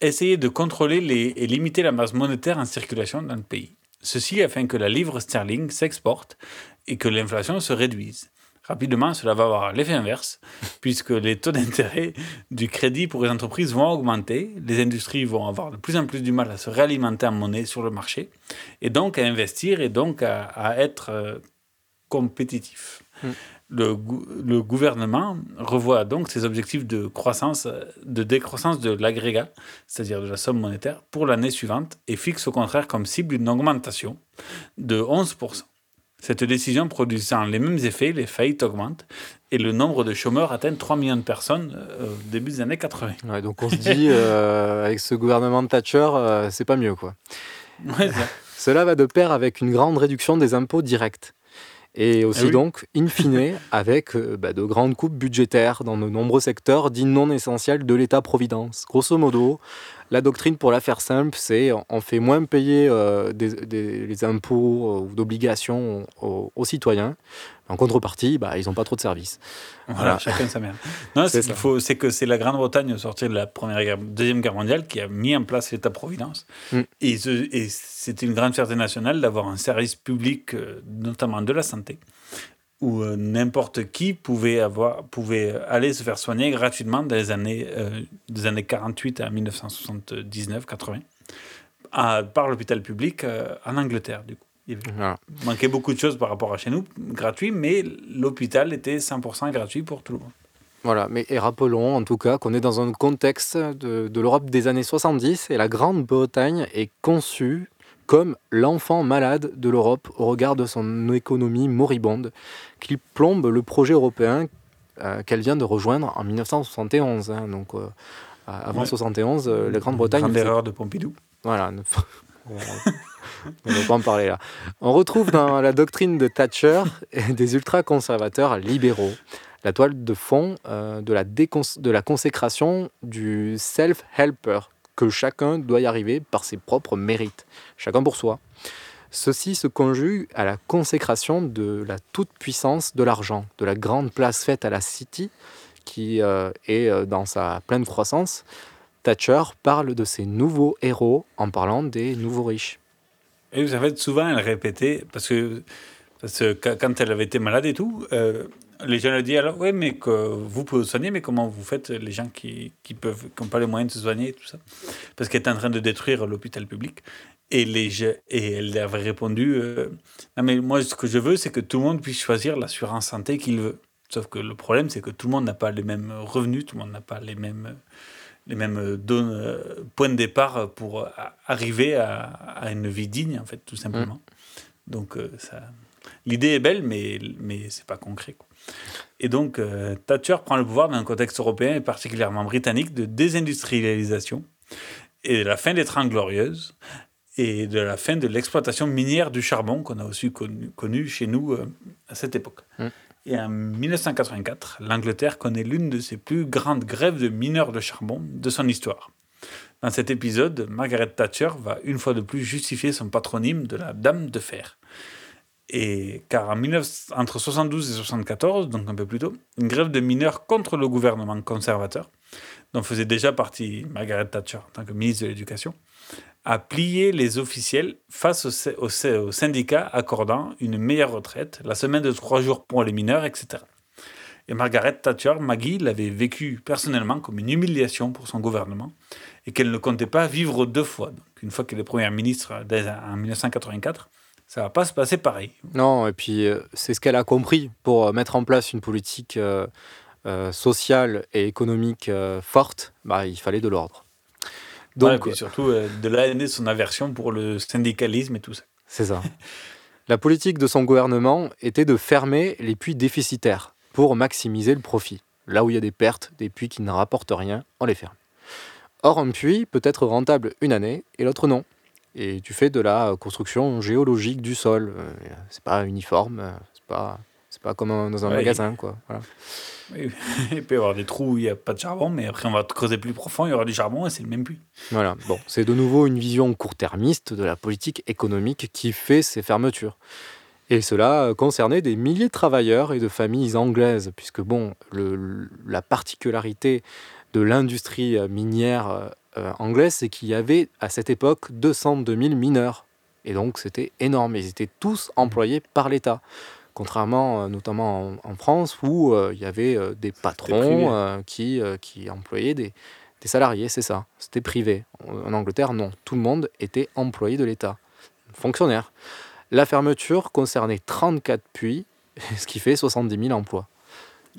[SPEAKER 2] essayer de contrôler les, et limiter la masse monétaire en circulation dans le pays. Ceci afin que la livre sterling s'exporte et que l'inflation se réduise. Rapidement, cela va avoir l'effet inverse, puisque les taux d'intérêt du crédit pour les entreprises vont augmenter, les industries vont avoir de plus en plus du mal à se réalimenter en monnaie sur le marché, et donc à investir et donc à, à être euh, compétitif.
[SPEAKER 1] Mm.
[SPEAKER 2] Le, gou- le gouvernement revoit donc ses objectifs de croissance, de décroissance de l'agrégat, c'est-à-dire de la somme monétaire, pour l'année suivante et fixe au contraire comme cible une augmentation de 11%. Cette décision produisant les mêmes effets, les faillites augmentent et le nombre de chômeurs atteint 3 millions de personnes euh, au début des années 80.
[SPEAKER 1] Ouais, donc on se dit, euh, avec ce gouvernement de Thatcher, euh, c'est pas mieux. quoi.
[SPEAKER 2] Ouais.
[SPEAKER 1] Cela va de pair avec une grande réduction des impôts directs. Et aussi
[SPEAKER 2] Ah oui.
[SPEAKER 1] donc, in fine, avec euh, bah, de grandes coupes budgétaires dans de nombreux secteurs dits non essentiels de l'État-providence. Grosso modo, la doctrine, pour la faire simple, c'est on- fait moins payer euh, des, des- les impôts euh, ou d'obligations aux, aux citoyens. En contrepartie, bah, ils n'ont pas trop de services.
[SPEAKER 2] Voilà, chacun sa mère. Non,
[SPEAKER 1] C'est
[SPEAKER 2] c'est qu'il faut- c'est que c'est la Grande-Bretagne au sortir de la première guerre, deuxième guerre mondiale qui a mis en place l'État-providence.
[SPEAKER 1] Mm.
[SPEAKER 2] Et, et c'était une grande fierté nationale d'avoir un service public, euh, notamment de la santé, où euh, n'importe qui pouvait avoir, pouvait aller se faire soigner gratuitement dans les années, euh, des années 48 à 1979-80 à- par l'hôpital public euh, en Angleterre. Du coup. Il
[SPEAKER 1] Voilà.
[SPEAKER 2] manquait beaucoup de choses par rapport à chez nous, gratuit, mais l'hôpital était 100% gratuit pour tout le monde.
[SPEAKER 1] Voilà, mais et rappelons en tout cas qu'on est dans un contexte de, de l'Europe des années 70 et la Grande-Bretagne est conçue comme l'enfant malade de l'Europe au regard de son économie moribonde qui plombe le projet européen euh, qu'elle vient de rejoindre en 1971. hein. donc euh, avant
[SPEAKER 2] Ouais.
[SPEAKER 1] 71, euh, la Grande-Bretagne...
[SPEAKER 2] Grande erreur de Pompidou.
[SPEAKER 1] Voilà. ne- On ne va pas en parler là. On retrouve dans la doctrine de Thatcher des ultra-conservateurs libéraux la toile de fond euh, de, la décons- de la consécration du self-helper, que chacun doit y arriver par ses propres mérites, chacun pour soi. Ceci se conjugue à la consécration de la toute-puissance de l'argent, de la grande place faite à la City, qui euh, est euh, dans sa pleine croissance. Thatcher parle de ces nouveaux héros en parlant des nouveaux riches.
[SPEAKER 2] Et vous savez, souvent, elle répétait, parce que, parce que quand elle avait été malade et tout, euh, les gens lui disaient alors, oui, mais que vous pouvez vous soigner, mais comment vous faites les gens qui qui peuvent, qui n'ont pas les moyens de se soigner et tout ça? Parce qu'elle était en train de détruire l'hôpital public. Et, les, et elle avait répondu euh, Non, mais moi, ce que je veux, c'est que tout le monde puisse choisir l'assurance santé qu'il veut. Sauf que le problème, c'est que tout le monde n'a pas les mêmes revenus, tout le monde n'a pas les mêmes, les mêmes don- euh, points de départ pour arriver à, à une vie digne, en fait, tout simplement. Donc, euh, ça... l'idée est belle, mais, mais c'est pas concret. quoi. Et donc, euh, Thatcher prend le pouvoir dans un contexte européen et particulièrement britannique de désindustrialisation et de la fin des Trente Glorieuses et de la fin de l'exploitation minière du charbon qu'on a aussi connu, connu chez nous euh, à cette époque.
[SPEAKER 1] Mm.
[SPEAKER 2] Et en 1984, l'Angleterre connaît l'une de ses plus grandes grèves de mineurs de charbon de son histoire. Dans cet épisode, Margaret Thatcher va une fois de plus justifier son patronyme de la Dame de Fer. Et car en 19 entre 72 et 74, donc un peu plus tôt, une grève de mineurs contre le gouvernement conservateur, dont faisait déjà partie Margaret Thatcher en tant que ministre de l'Éducation, a plié les officiels face aux, sy- aux syndicats accordant une meilleure retraite, la semaine de trois jours pour les mineurs, etc. Et Margaret Thatcher, Maggie, l'avait vécu personnellement comme une humiliation pour son gouvernement et qu'elle ne comptait pas vivre deux fois. Donc, une fois qu'elle est première ministre en 1984, ça va pas se passer pareil.
[SPEAKER 1] Non, et puis euh, c'est ce qu'elle a compris pour euh, mettre en place une politique euh, euh, sociale et économique forte, bah, il fallait de l'ordre.
[SPEAKER 2] Donc, et surtout, de là née son aversion pour le syndicalisme et tout ça.
[SPEAKER 1] c'est ça. La politique de son gouvernement était de fermer les puits déficitaires pour maximiser le profit. Là où il y a des pertes, des puits qui ne rapportent rien, on les ferme. Or, un puits peut être rentable une année et l'autre non. Et tu fais de la construction géologique du sol. Euh, C'est pas uniforme, euh, c'est pas, c'est pas comme un- dans un
[SPEAKER 2] Ouais.
[SPEAKER 1] magasin, quoi. Voilà.
[SPEAKER 2] Oui, il peut y avoir des trous où il n'y a pas de charbon, mais après on va creuser plus profond, il y aura du charbon et c'est le même puits.
[SPEAKER 1] Voilà, bon, c'est de nouveau une vision court-termiste de la politique économique qui fait ces fermetures. Et cela euh, concernait des milliers de travailleurs et de familles anglaises, puisque bon, le- la particularité de l'industrie euh, minière euh, euh, anglaise, c'est qu'il y avait à cette époque 202 000 mineurs. Et donc c'était énorme. Ils étaient tous employés par l'État. Contrairement euh, notamment en, en France où euh, il y avait euh, des patrons euh, qui, euh, qui employaient des, des salariés, c'est ça. C'était privé. En en Angleterre, non. Tout le monde était employé de l'État. Fonctionnaire. La fermeture concernait 34 puits, ce qui fait 70 000 emplois.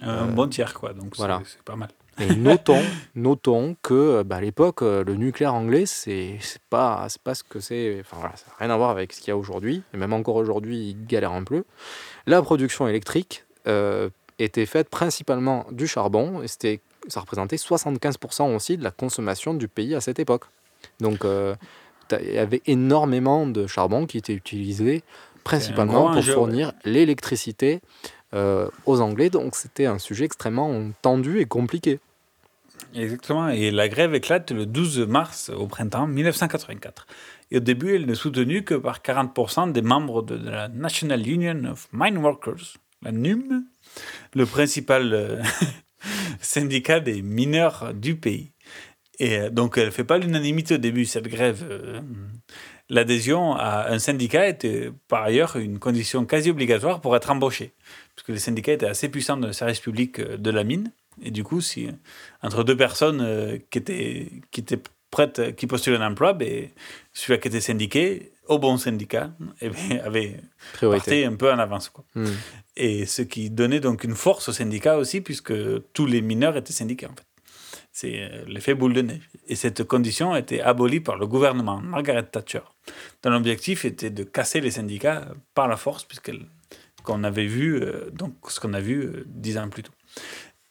[SPEAKER 2] Un bon tiers, quoi. Donc
[SPEAKER 1] voilà.
[SPEAKER 2] c'est pas mal.
[SPEAKER 1] Et notons, notons que euh, bah, à l'époque, euh, le nucléaire anglais, c'est pas, pas ce que c'est. Enfin voilà, ça n'a rien à voir avec ce qu'il y a aujourd'hui. Et même encore aujourd'hui, ils galèrent un peu. La production électrique euh, était faite principalement du charbon. Et c'était, ça représentait 75% aussi de la consommation du pays à cette époque. Donc euh, il y avait énormément de charbon qui était utilisé principalement pour
[SPEAKER 2] ouais.
[SPEAKER 1] fournir l'électricité euh, aux Anglais. Donc c'était un sujet extrêmement tendu et compliqué.
[SPEAKER 2] Exactement. Et la grève éclate le 12 mars au printemps 1984. Et au début, elle n'est soutenue que par 40% des membres de, la National Union of Mine Workers, la NUM, le principal euh, syndicat des mineurs du pays. Et euh, donc, elle ne fait pas l'unanimité au début, cette grève. euh, L'adhésion à un syndicat était par ailleurs une condition quasi obligatoire pour être embauché, parce que les syndicats étaient assez puissants dans le service public de la mine. Et du coup, si entre deux personnes euh, qui étaient, qui étaient prêtes, qui postulaient un emploi, ben, celui qui était syndiqué, au bon syndicat, eh ben, avait
[SPEAKER 1] Priorité.
[SPEAKER 2] parté un peu en avance. Quoi.
[SPEAKER 1] Hmm.
[SPEAKER 2] Et ce qui donnait donc une force au syndicat aussi, puisque tous les mineurs étaient syndiqués en fait. C'est euh, l'effet boule de neige. Et cette condition a été abolie par le gouvernement Margaret Thatcher, dont l'objectif était de casser les syndicats par la force, puisqu'elle qu'on avait vu, euh, donc ce qu'on a vu euh, dix ans plus tôt.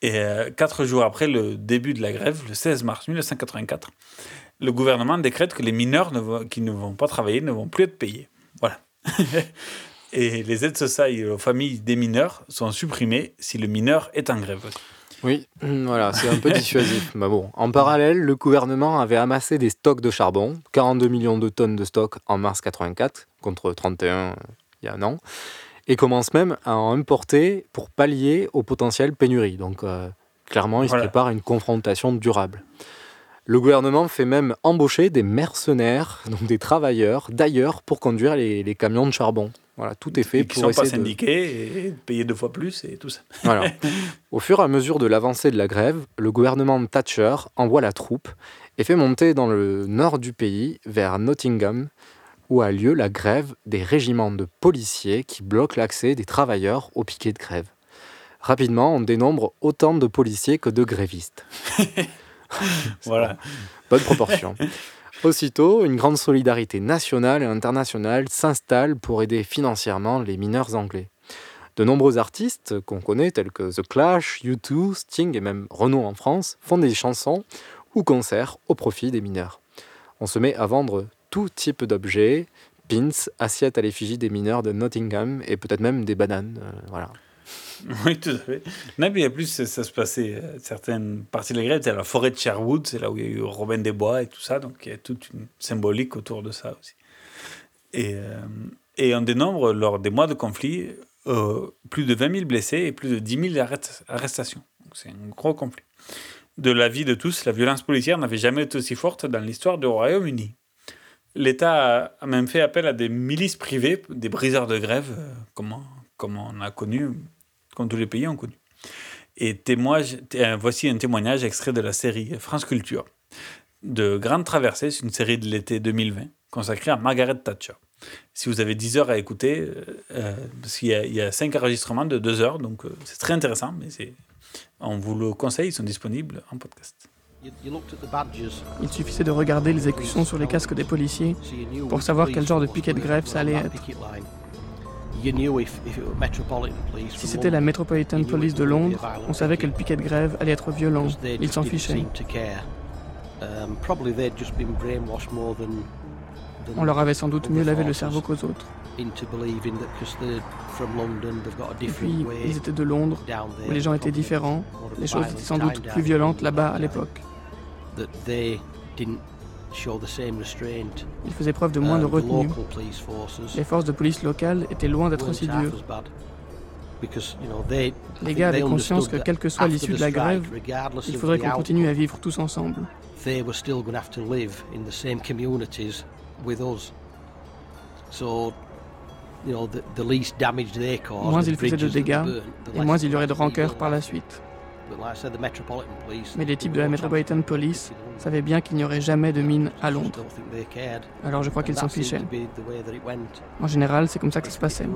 [SPEAKER 2] Et euh, quatre jours après le début de la grève, le 16 mars 1984, le gouvernement décrète que les mineurs ne vont- qui ne vont pas travailler ne vont plus être payés. Voilà. Et les aides sociales aux familles des mineurs sont supprimées si le mineur est en grève.
[SPEAKER 1] Oui, voilà, c'est un peu dissuasif. Mais bon, en parallèle, le gouvernement avait amassé des stocks de charbon, 42 millions de tonnes de stock en mars 84, contre 31 euh, il y a un an, et commence même à en importer pour pallier aux potentielles pénuries. Donc, euh, clairement, il
[SPEAKER 2] Voilà.
[SPEAKER 1] se prépare à une confrontation durable. Le gouvernement fait même embaucher des mercenaires, donc des travailleurs d'ailleurs, pour conduire les, les camions de charbon. Voilà, tout est fait
[SPEAKER 2] Et
[SPEAKER 1] pour
[SPEAKER 2] sont pas
[SPEAKER 1] de...
[SPEAKER 2] syndiqués et payés deux fois plus et tout ça.
[SPEAKER 1] Voilà. Au fur et à mesure de l'avancée de la grève, le gouvernement Thatcher envoie la troupe et fait monter dans le nord du pays, vers Nottingham, où a lieu la grève des régiments de policiers qui bloquent l'accès des travailleurs au piquet de grève. Rapidement, on dénombre autant de policiers que de grévistes.
[SPEAKER 2] Voilà.
[SPEAKER 1] Bonne proportion. Aussitôt, une grande solidarité nationale et internationale s'installe pour aider financièrement les mineurs anglais. De nombreux artistes qu'on connaît, tels que The Clash, U2, Sting et même Renault en France, font des chansons ou concerts au profit des mineurs. On se met à vendre tout type d'objets, pins, assiettes à l'effigie des mineurs de Nottingham et peut-être même des bananes. euh, voilà.
[SPEAKER 2] Oui, tout à fait. Non, puis en plus, ça, se passait, euh, certaines parties de la grève, c'est la forêt de Sherwood, c'est là où il y a eu Robin des Bois et tout ça, donc il y a toute une symbolique autour de ça aussi. Et, euh, on dénombre, lors des mois de conflit, euh, plus de 20 000 blessés et plus de 10 000 arrêt- arrestations. C'est un gros conflit. De l'avis de tous, la violence policière n'avait jamais été aussi forte dans l'histoire du Royaume-Uni. L'État a- même fait appel à des milices privées, des briseurs de grève, euh, comme, on- a connu, comme tous les pays ont connu. Et euh, voici un témoignage extrait de la série France Culture de Grande Traversée, c'est une série de l'été 2020 consacrée à Margaret Thatcher. Si vous avez 10 heures à écouter, euh, y a, il y a 5 enregistrements de 2 heures, donc c'est très intéressant, mais on vous le conseille, ils sont disponibles en podcast.
[SPEAKER 7] Il suffisait de regarder les écussons sur les casques des policiers pour savoir quel genre de piquet de grève ça allait être. Si c'était la Metropolitan Police de Londres, on savait que le piquet de grève allait être violent. Ils s'en fichaient. On leur avait sans doute mieux lavé le cerveau qu'aux autres. Et puis, ils étaient de Londres, où les gens étaient différents. Les choses étaient sans doute plus violentes là-bas à l'époque. Ils faisaient preuve de moins de retenue. Les forces de police locales étaient loin d'être aussi dures. Les gars avaient conscience que quelle que soit l'issue de la grève, il faudrait qu'on continue à vivre tous ensemble.
[SPEAKER 8] they were still going to have to live in the same communities with us. So, you know, the, the least damage they caused,
[SPEAKER 7] Moins
[SPEAKER 8] the
[SPEAKER 7] ils faisaient de
[SPEAKER 8] that
[SPEAKER 7] dégâts, et moins il y aurait de rancœur par la suite. Mais les types de la Metropolitan Police savaient bien qu'il n'y aurait jamais de mine à Londres. Alors je crois qu'ils s'en fichaient. En général, c'est comme ça que ça se passait.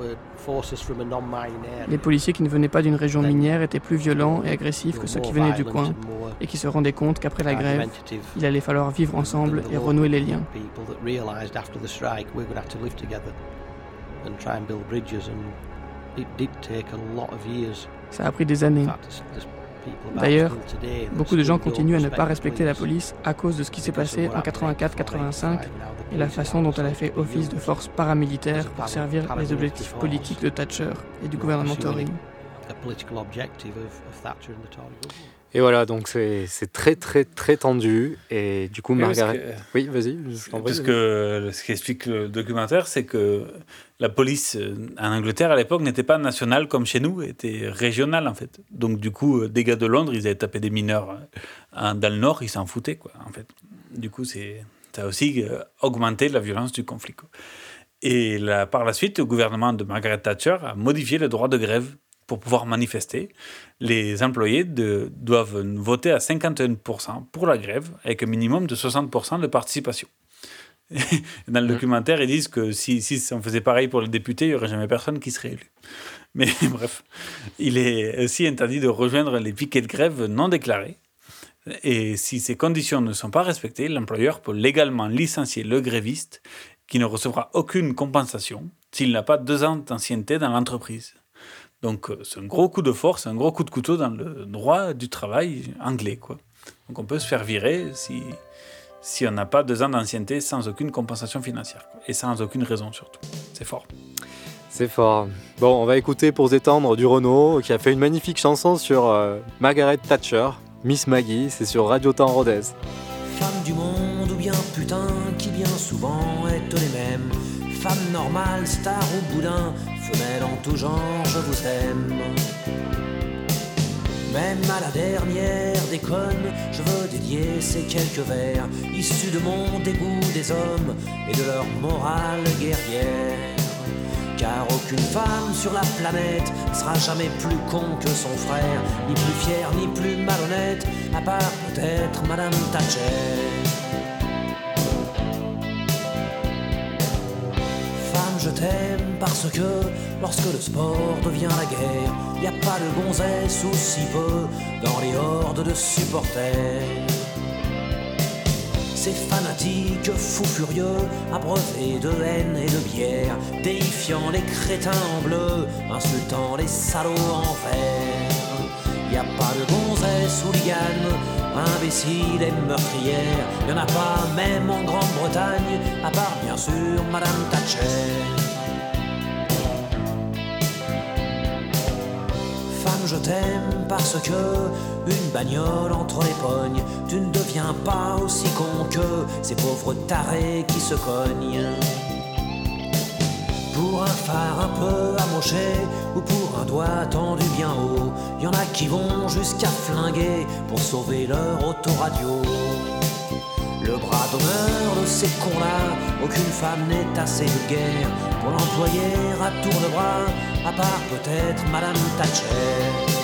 [SPEAKER 7] Les policiers qui ne venaient pas d'une région minière étaient plus violents et agressifs que ceux qui venaient du coin et qui se rendaient compte qu'après la grève, il allait falloir vivre ensemble et renouer les liens. Ça a pris des années. D'ailleurs, beaucoup de gens continuent à ne pas respecter la
[SPEAKER 8] police.
[SPEAKER 7] police à cause de ce qui s'est passé en 84-85 et la façon dont elle a fait office de force paramilitaire pour servir les objectifs politiques de Thatcher et du gouvernement Tory.
[SPEAKER 1] Et voilà, donc c'est très très très tendu. Et du coup, Margaret.
[SPEAKER 2] que-
[SPEAKER 1] Oui, vas-y.
[SPEAKER 2] Parce que ce qu'explique le documentaire, c'est que la police euh, en Angleterre à l'époque n'était pas nationale comme chez nous, était régionale en fait. Donc du coup, euh, des gars de Londres, ils avaient tapé des mineurs euh, dans le nord, ils s'en foutaient quoi en fait. Du coup, c'est ça a aussi augmenté la violence du conflit. quoi. Et là, par la suite, le gouvernement de Margaret Thatcher a modifié le droit de grève pour pouvoir manifester. Les employés de- doivent voter à 51% pour la grève, avec un minimum de 60% de participation. Dans le documentaire, ils disent que si, si on faisait pareil pour les députés, il n'y aurait jamais personne qui serait élu. Mais bref, il est aussi interdit de rejoindre les piquets de grève non déclarés. Et si ces conditions ne sont pas respectées, l'employeur peut légalement licencier le gréviste qui ne recevra aucune compensation s'il n'a pas deux ans d'ancienneté dans l'entreprise. Donc euh, c'est un gros coup de force, un gros coup de couteau dans le droit du travail anglais. Quoi. Donc on peut se faire virer si, si on n'a pas deux ans d'ancienneté sans aucune compensation financière. quoi. Et sans aucune raison surtout. C'est fort.
[SPEAKER 1] C'est fort. Bon, on va écouter pour se détendre du Renault qui a fait une magnifique chanson sur euh, Margaret Thatcher, Miss Maggie, c'est sur Radio Temps Rodez.
[SPEAKER 9] Femme du monde ou bien putain qui bien souvent est les mêmes. Femme normale, star ou boudin, femelle en tout genre, je vous aime. Même à la dernière des connes, je veux dédier ces quelques vers issus de mon dégoût des hommes et de leur morale guerrière. Car aucune femme sur la planète sera jamais plus con que son frère, ni plus fière, ni plus malhonnête, à part peut-être Madame Thatcher. Je t'aime parce que lorsque le sport devient la guerre, y a pas de gonzesse ou si peu dans les hordes de supporters. Ces fanatiques fous furieux, abreuvés de haine et de bière, déifiant les crétins en bleu, insultant les salauds en vert. Y a pas de gonzesse hooligan, imbécile et meurtrière, y en a pas même en Grande-Bretagne, à part bien sûr Madame Thatcher. Femme, je t'aime parce que une bagnole entre les pognes, tu ne deviens pas aussi con que ces pauvres tarés qui se cognent. Pour un phare un peu amoché ou pour un doigt tendu bien haut, y en a qui vont jusqu'à flinguer pour sauver leur autoradio. Le bras d'honneur de ces cons-là, aucune femme n'est assez vulgaire pour l'employer à tour de bras, à part peut-être Madame Thatcher.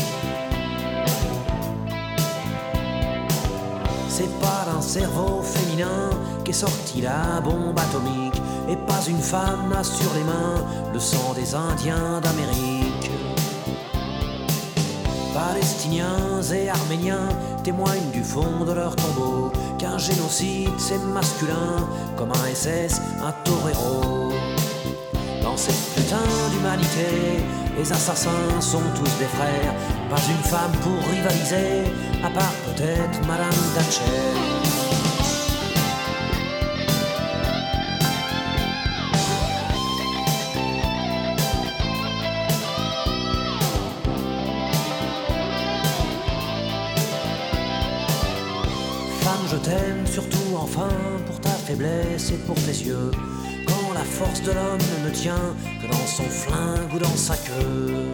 [SPEAKER 9] C'est pas d'un cerveau féminin qu'est sortie la bombe atomique, et pas une femme n'a sur les mains le sang des Indiens d'Amérique. Palestiniens et Arméniens témoignent du fond de leur tombeau qu'un génocide c'est masculin comme un SS, un torero. Dans cette putain d'humanité, les assassins sont tous des frères. Pas une femme pour rivaliser, à part peut-être Madame Thatcher. Femme, je t'aime surtout enfin pour ta faiblesse et pour tes yeux. Force de l'homme ne tient que dans son flingue ou dans sa queue.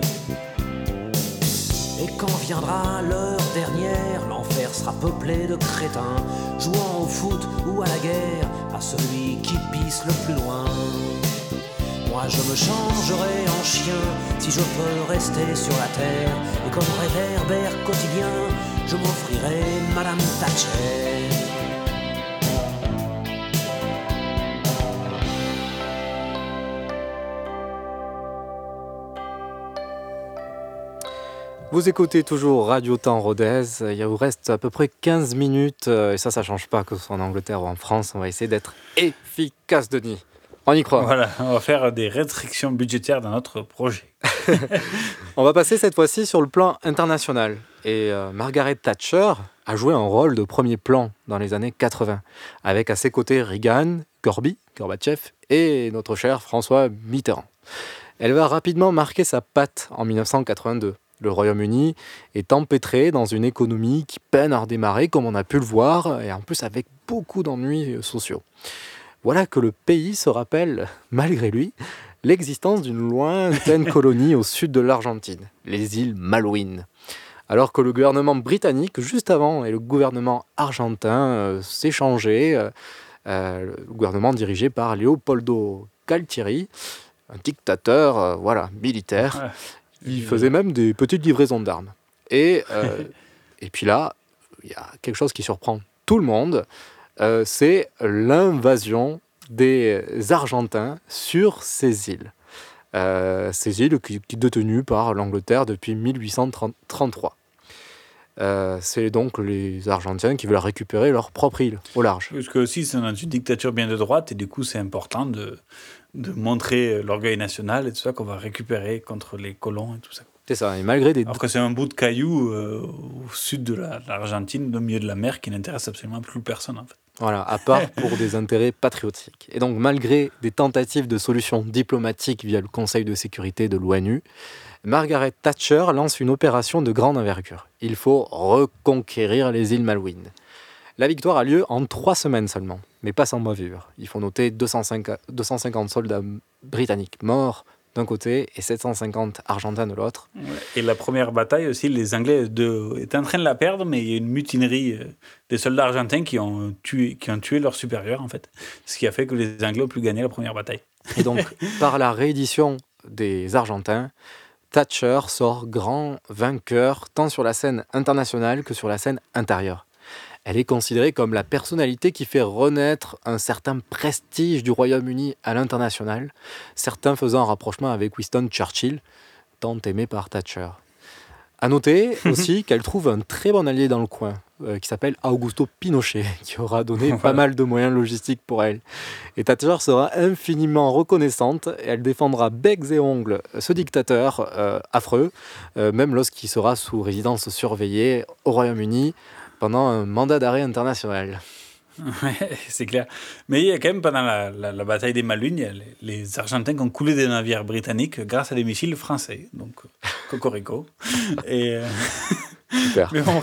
[SPEAKER 9] Et quand viendra l'heure dernière, l'enfer sera peuplé de crétins, jouant au foot ou à la guerre, à celui qui pisse le plus loin. Moi je me changerai en chien si je peux rester sur la terre, et comme réverbère quotidien, je m'offrirai Madame Thatcher.
[SPEAKER 1] Vous écoutez toujours Radio Temps Rodez. Il vous reste à peu près 15 minutes. euh, Et ça, ça change pas que ce soit en Angleterre ou en France. On va essayer d'être efficace, Denis. On y croit.
[SPEAKER 2] Voilà, on va faire des restrictions budgétaires dans notre projet.
[SPEAKER 1] On va passer cette fois-ci sur le plan international. Et euh, Margaret Thatcher a joué un rôle de premier plan dans les années 80, avec à ses côtés Reagan, Gorby, Gorbatchev et notre cher François Mitterrand. Elle va rapidement marquer sa patte en 1982. Le Royaume-Uni est empêtré dans une économie qui peine à redémarrer, comme on a pu le voir, et en plus avec beaucoup d'ennuis euh, sociaux. Voilà que le pays se rappelle, malgré lui, l'existence d'une lointaine colonie au sud de l'Argentine, les îles Malouines. Alors que le gouvernement britannique, juste avant, et le gouvernement argentin euh, s'échangeaient, euh, euh, le gouvernement dirigé par Leopoldo Galtieri, un dictateur euh, voilà, militaire, il faisait même des petites livraisons d'armes. Et, euh, et puis là, il y a quelque chose qui surprend tout le monde, euh, c'est l'invasion des Argentins sur ces îles. Euh, ces îles qui, qui détenues par l'Angleterre depuis 1833. Euh, c'est donc les Argentins qui veulent récupérer leur propre île au large.
[SPEAKER 2] Parce que aussi, c'est dans une dictature bien de droite, et du coup, c'est important de, de montrer l'orgueil national et tout ça qu'on va récupérer contre les colons et tout ça.
[SPEAKER 1] C'est ça, et malgré des...
[SPEAKER 2] Alors que c'est un bout de caillou euh, au sud de la- de l'Argentine, au milieu de la mer, qui n'intéresse absolument plus personne en fait.
[SPEAKER 1] Voilà, à part pour des intérêts patriotiques. Et donc, malgré des tentatives de solutions diplomatiques via le Conseil de sécurité de l'ONU, Margaret Thatcher lance une opération de grande envergure. Il faut reconquérir les îles Malouines. La victoire a lieu en trois semaines seulement, mais pas sans bavure. Il faut noter 205 250 soldats britanniques morts d'un côté et 750 argentins de l'autre.
[SPEAKER 2] Et la première bataille aussi, les Anglais de, étaient en train de la perdre, mais il y a une mutinerie euh, des soldats argentins qui ont tué, qui ont tué leur supérieur en fait. Ce qui a fait que les Anglais ont pu gagner la première bataille.
[SPEAKER 1] Et donc, par la réédition des Argentins, Thatcher sort grand vainqueur tant sur la scène internationale que sur la scène intérieure. Elle est considérée comme la personnalité qui fait renaître un certain prestige du Royaume-Uni à l'international, certains faisant un rapprochement avec Winston Churchill, tant aimé par Thatcher. À noter aussi qu'elle trouve un très bon allié dans le coin, euh, qui s'appelle Augusto Pinochet, qui aura donné pas mal de moyens logistiques pour elle. Et Thatcher sera infiniment reconnaissante et elle défendra becs et ongles ce dictateur euh, affreux, euh, même lorsqu'il sera sous résidence surveillée au Royaume-Uni pendant un mandat d'arrêt international.
[SPEAKER 2] Ouais, c'est clair. Mais il y a quand même, pendant la, la- la bataille des a les, les Argentins qui ont coulé des navires britanniques grâce à des missiles français. Donc, euh, cocorico. Et, euh,
[SPEAKER 1] Super.
[SPEAKER 2] Mais bon,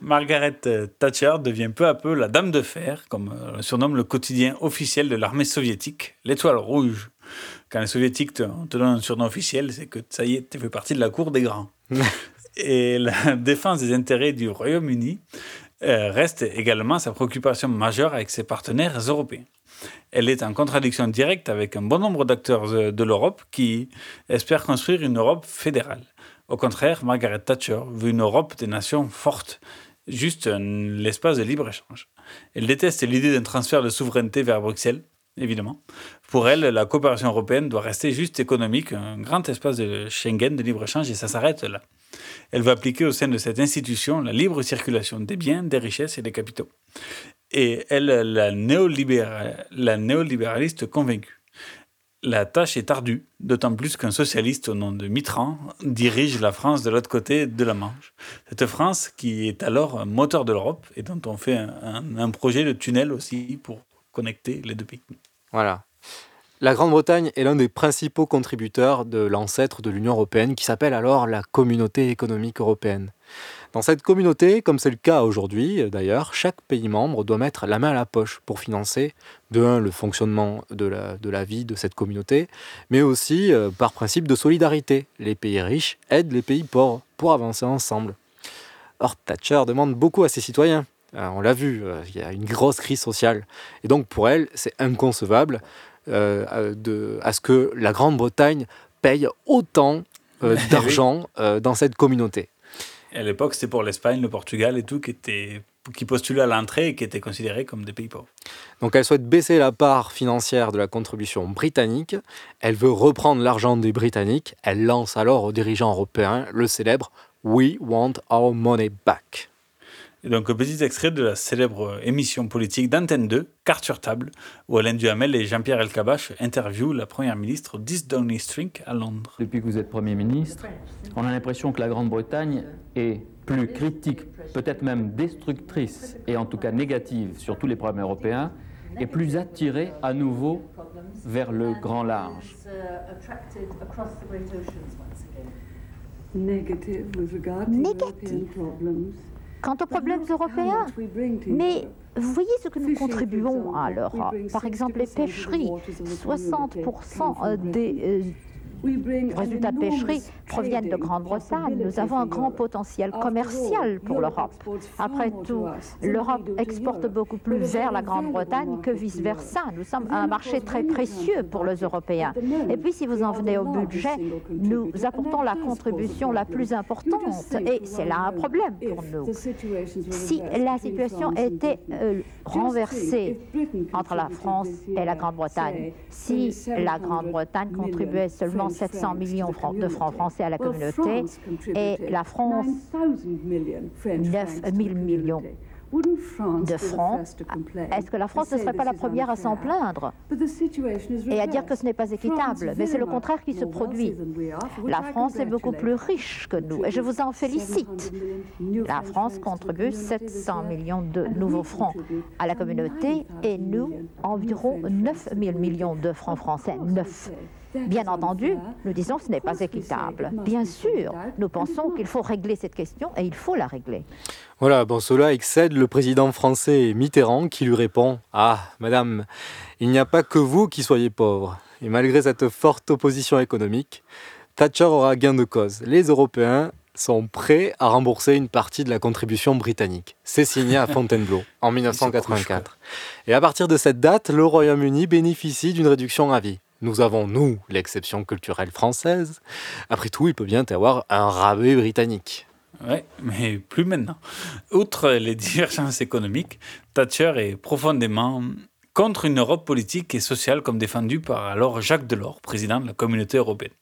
[SPEAKER 2] Margaret euh, Thatcher devient peu à peu la Dame de Fer, comme euh, le surnomme le quotidien officiel de l'armée soviétique, l'Étoile Rouge. Quand les Soviétiques te, te donnent un surnom officiel, c'est que ça y est, tu fais partie de la cour des grands. Et la défense des intérêts du Royaume-Uni euh, reste également sa préoccupation majeure avec ses partenaires européens. Elle est en contradiction directe avec un bon nombre d'acteurs euh, de l'Europe qui espèrent construire une Europe fédérale. Au contraire, Margaret Thatcher veut une Europe des nations fortes, juste l'espace de libre-échange. Elle déteste l'idée d'un transfert de souveraineté vers Bruxelles. Évidemment. Pour elle, la coopération européenne doit rester juste économique, un grand espace de Schengen, de libre-échange, et ça s'arrête là. Elle va appliquer au sein de cette institution la libre circulation des biens, des richesses et des capitaux. Et elle, la, néolibéraliste convaincue. La tâche est ardue, d'autant plus qu'un socialiste au nom de Mitterrand dirige la France de l'autre côté de la Manche. Cette France qui est alors moteur de l'Europe et dont on fait un, projet de tunnel aussi pour connecter les deux pays.
[SPEAKER 1] Voilà. La Grande-Bretagne est l'un des principaux contributeurs de l'ancêtre de l'Union européenne qui s'appelle alors la Communauté économique européenne. Dans cette communauté, comme c'est le cas aujourd'hui d'ailleurs, chaque pays membre doit mettre la main à la poche pour financer, de le fonctionnement de la, de la vie de cette communauté, mais aussi euh, par principe de solidarité. Les pays riches aident les pays pauvres pour avancer ensemble. Or, Thatcher demande beaucoup à ses citoyens. Euh, on l'a vu, il y a une grosse crise sociale. Et donc pour elle, c'est inconcevable de, à ce que la Grande-Bretagne paye autant d'argent dans cette communauté.
[SPEAKER 2] À l'époque, c'était pour l'Espagne, le Portugal et tout qui, était, qui postulaient à l'entrée et qui étaient considérés comme des pays pauvres.
[SPEAKER 1] Donc elle souhaite baisser la part financière de la contribution britannique. Elle veut reprendre l'argent des Britanniques. Elle lance alors aux dirigeants européens le célèbre We want our money back.
[SPEAKER 2] Et donc, un petit extrait de la célèbre émission politique d'Antenne 2, Carte sur table, où Alain Duhamel et Jean-Pierre Elkabbach interviewent la première ministre 10 Downing Street à Londres.
[SPEAKER 10] Depuis que vous êtes Premier ministre, on a l'impression que la Grande-Bretagne est plus critique, peut-être même destructrice, et en tout cas négative sur tous les problèmes européens, et plus attirée à nouveau vers le grand large.
[SPEAKER 3] Négatif
[SPEAKER 11] quant aux problèmes européens. Mais vous voyez ce que nous contribuons à l'Europe. Par exemple, les pêcheries. 60% des résultats de pêcherie proviennent de Grande-Bretagne. Nous avons un grand potentiel commercial pour l'Europe. Après tout, l'Europe exporte beaucoup plus vers la Grande-Bretagne que vice-versa. Nous sommes un marché très précieux pour les Européens. Et puis, si vous en venez au budget, nous apportons la contribution la plus importante. Et c'est là un problème pour nous. Si la situation était euh, renversée entre la France et la Grande-Bretagne, si la Grande-Bretagne contribuait seulement 700 millions de francs français à la communauté et la France 9 000 millions de francs, est-ce que la France ne serait pas la première à s'en plaindre? Et à dire que ce n'est pas équitable Mais c'est le contraire qui se produit. La France est beaucoup plus riche que nous et je vous en félicite. La France contribue 700 millions de nouveaux francs à la communauté et nous environ 9 000 millions de francs français. 9. Bien entendu, nous disons que ce n'est pas équitable. Bien sûr, nous pensons qu'il faut régler cette question et il faut la régler.
[SPEAKER 1] Voilà, bon, cela excède le président français Mitterrand qui lui répond Ah, madame, il n'y a pas que vous qui soyez pauvre. Et malgré cette forte opposition économique, Thatcher aura gain de cause. Les Européens sont prêts à rembourser une partie de la contribution britannique. C'est signé à Fontainebleau en 1984. Et à partir de cette date, le Royaume-Uni bénéficie d'une réduction à vie. Nous avons, nous, l'exception culturelle française. Après tout, il peut bien y avoir un rabais britannique.
[SPEAKER 2] Oui, mais plus maintenant. Outre les divergences économiques, Thatcher est profondément contre une Europe politique et sociale comme défendue par alors Jacques Delors, président de la communauté européenne.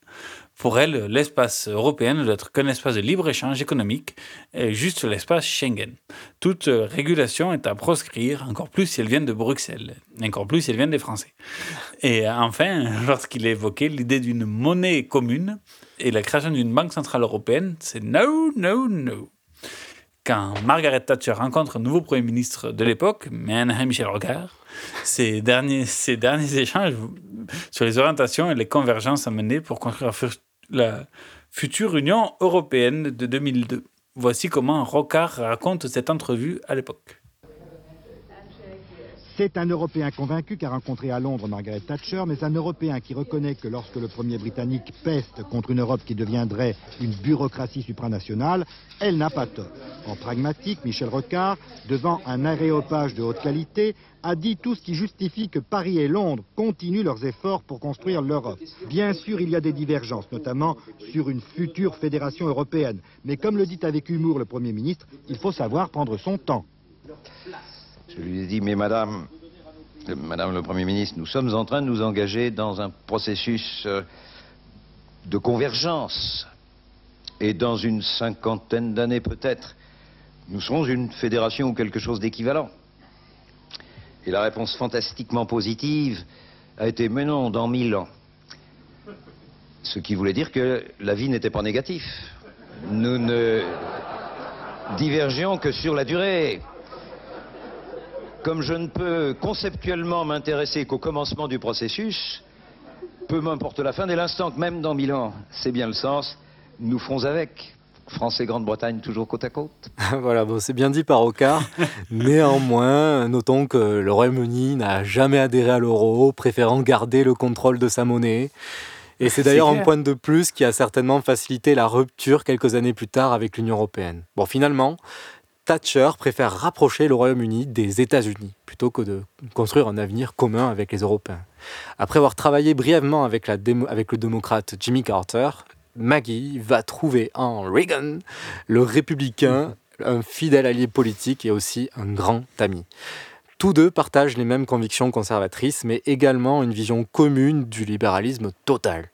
[SPEAKER 2] Pour elle, l'espace européen doit être qu'un espace de libre-échange économique, et juste l'espace Schengen. Toute régulation est à proscrire, encore plus si elle vient de Bruxelles, encore plus si elle vient des Français. Et enfin, lorsqu'il a évoqué l'idée d'une monnaie commune et la création d'une banque centrale européenne, c'est no, no, no. Quand Margaret Thatcher rencontre un nouveau Premier ministre de l'époque, Michel Rocard, ces derniers, ces derniers échanges sur les orientations et les convergences à mener pour construire la future Union européenne de 2002. Voici comment Rocard raconte cette entrevue à l'époque.
[SPEAKER 12] C'est un Européen convaincu qui a rencontré à Londres Margaret Thatcher, mais un Européen qui reconnaît que lorsque le premier britannique peste contre une Europe qui deviendrait une bureaucratie supranationale, elle n'a pas tort. En pragmatique, Michel Rocard, devant un aréopage de haute qualité, a dit tout ce qui justifie que Paris et Londres continuent leurs efforts pour construire l'Europe. Bien sûr, il y a des divergences, notamment sur une future fédération européenne. Mais comme le dit avec humour le Premier ministre, il faut savoir prendre son temps.
[SPEAKER 13] Je lui ai dit, mais madame,
[SPEAKER 14] Madame le Premier ministre, nous sommes en train de nous engager dans un processus euh, de convergence. Et dans une cinquantaine d'années peut-être, nous serons une fédération ou quelque chose d'équivalent. Et la réponse fantastiquement positive a été mais non, dans mille ans. Ce qui voulait dire que la vie n'était pas négatif. Nous ne divergions que sur la durée. Comme je ne peux conceptuellement m'intéresser qu'au commencement du processus, peu m'importe la fin dès l'instant que même dans mille ans, c'est bien le sens, nous ferons avec. France et Grande-Bretagne toujours côte à côte.
[SPEAKER 1] voilà, bon, c'est bien dit par Ocard. Néanmoins, notons que le Royaume-Uni n'a jamais adhéré à l'euro, préférant garder le contrôle de sa monnaie. Et c'est d'ailleurs un point de plus qui a certainement facilité la rupture quelques années plus tard avec l'Union européenne. Bon, finalement, Thatcher préfère rapprocher le Royaume-Uni des États-Unis plutôt que de construire un avenir commun avec les Européens. Après avoir travaillé brièvement avec, avec le démocrate Jimmy Carter, Maggie va trouver en Reagan le républicain un fidèle allié politique et aussi un grand ami. Tous deux partagent les mêmes convictions conservatrices, mais également une vision commune du libéralisme total.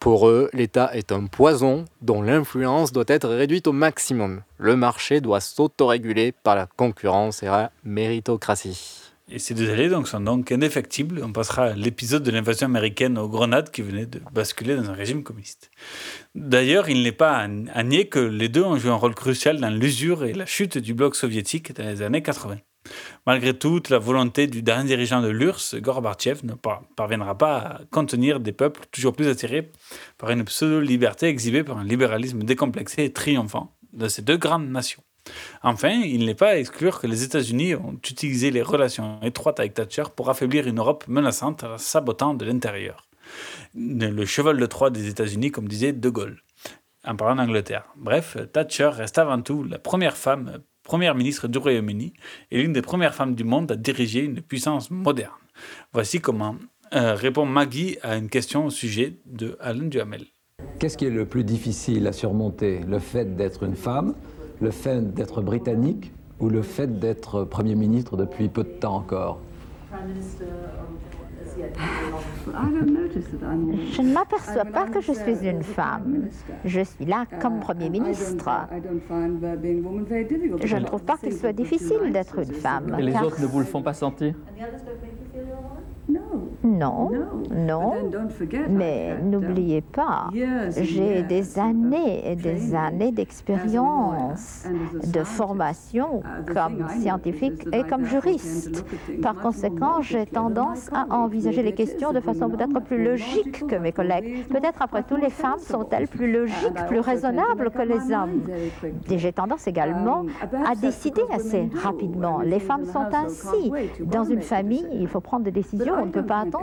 [SPEAKER 1] Pour eux, l'État est un poison dont l'influence doit être réduite au maximum. Le marché doit s'autoréguler par la concurrence et la méritocratie.
[SPEAKER 2] Et ces deux donc, sont donc indéfectibles. On passera à l'épisode de l'invasion américaine aux Grenades qui venait de basculer dans un régime communiste. D'ailleurs, il n'est pas à nier que les deux ont joué un rôle crucial dans l'usure et la chute du bloc soviétique dans les années 80. Malgré toute la volonté du dernier dirigeant de l'URSS, Gorbatchev ne parviendra pas à contenir des peuples toujours plus attirés par une pseudo-liberté exhibée par un libéralisme décomplexé et triomphant de ces deux grandes nations. Enfin, il n'est pas à exclure que les États-Unis ont utilisé les relations étroites avec Thatcher pour affaiblir une Europe menaçante sabotant de l'intérieur. Le cheval de Troie des États-Unis, comme disait De Gaulle, en parlant d'Angleterre. Bref, Thatcher reste avant tout la première femme première ministre du Royaume-Uni et l'une des premières femmes du monde à diriger une puissance moderne. Voici comment euh, répond Maggie à une question au sujet de Alain Duhamel.
[SPEAKER 15] Qu'est-ce qui est le plus difficile à surmonter? Le fait d'être une femme le fait d'être britannique ou le fait d'être Premier ministre depuis peu de temps encore?
[SPEAKER 11] Je ne m'aperçois pas que je suis une femme. Je suis là comme Premier ministre. Je ne trouve pas qu'il soit difficile d'être une femme.
[SPEAKER 10] Et les autres ne vous le font pas sentir?
[SPEAKER 11] Non, non. Mais n'oubliez pas, j'ai des années et des années d'expérience, de formation comme scientifique et comme juriste. Par conséquent, j'ai tendance à envisager les questions de façon peut-être plus logique que mes collègues. Peut-être après tout, les femmes sont-elles plus logiques, plus raisonnables que les hommes? Et j'ai tendance également à décider assez rapidement. Les femmes sont ainsi. Dans une famille, il faut prendre des décisions, on ne peut pas attendre.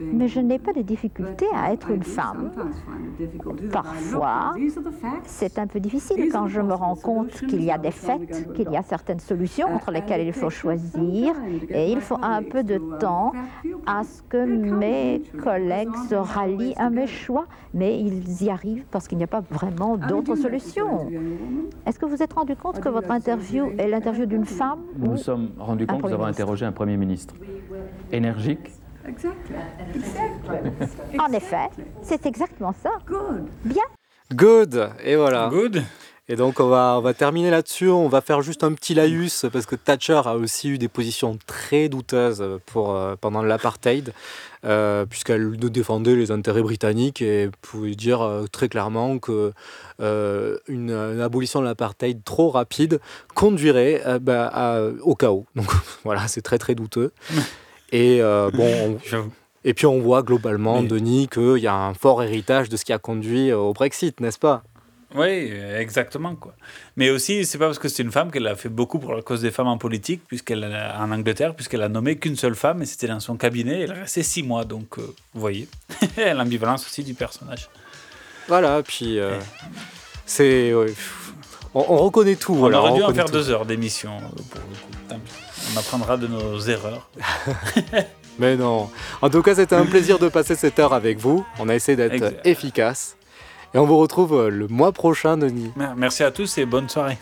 [SPEAKER 11] Mais je n'ai pas de difficulté à être une femme. Parfois, c'est un peu difficile quand je me rends compte qu'il y a des faits, qu'il y a certaines solutions entre lesquelles il faut choisir et il faut un peu de temps à ce que mes collègues se rallient à mes choix. Mais ils y arrivent parce qu'il n'y a pas vraiment d'autres solutions. Est-ce que vous vous êtes rendu compte que votre interview est l'interview d'une femme
[SPEAKER 10] Nous nous sommes rendus compte que nous avons interrogé un Premier ministre énergique,
[SPEAKER 11] en effet, c'est exactement ça. Bien.
[SPEAKER 1] Good. Et voilà.
[SPEAKER 2] Good.
[SPEAKER 1] Et donc on va, on va terminer là-dessus, on va faire juste un petit laïus parce que Thatcher a aussi eu des positions très douteuses pour, euh, pendant l'apartheid, euh, puisqu'elle défendait les intérêts britanniques et pouvait dire euh, très clairement que une, abolition de l'apartheid trop rapide conduirait bah, au chaos. Donc voilà, c'est très très douteux. Et bon, et puis on voit globalement, Denis, qu'il y a un fort héritage de ce qui a conduit au Brexit, n'est-ce pas?
[SPEAKER 2] Oui, exactement. Quoi. Mais aussi, c'est pas parce que c'est une femme qu'elle a fait beaucoup pour la cause des femmes en politique, puisqu'elle en Angleterre, puisqu'elle a nommé qu'une seule femme, et c'était dans son cabinet, elle restait six mois. Donc, vous voyez, l'ambivalence aussi du personnage.
[SPEAKER 1] Voilà, puis c'est. on, reconnaît tout.
[SPEAKER 2] On aurait dû en faire deux heures d'émission, On apprendra de nos erreurs.
[SPEAKER 1] Mais non. En tout cas, c'était un plaisir de passer cette heure avec vous. On a essayé d'être efficace. Et on vous retrouve le mois prochain, Denis.
[SPEAKER 2] Merci à tous et bonne soirée.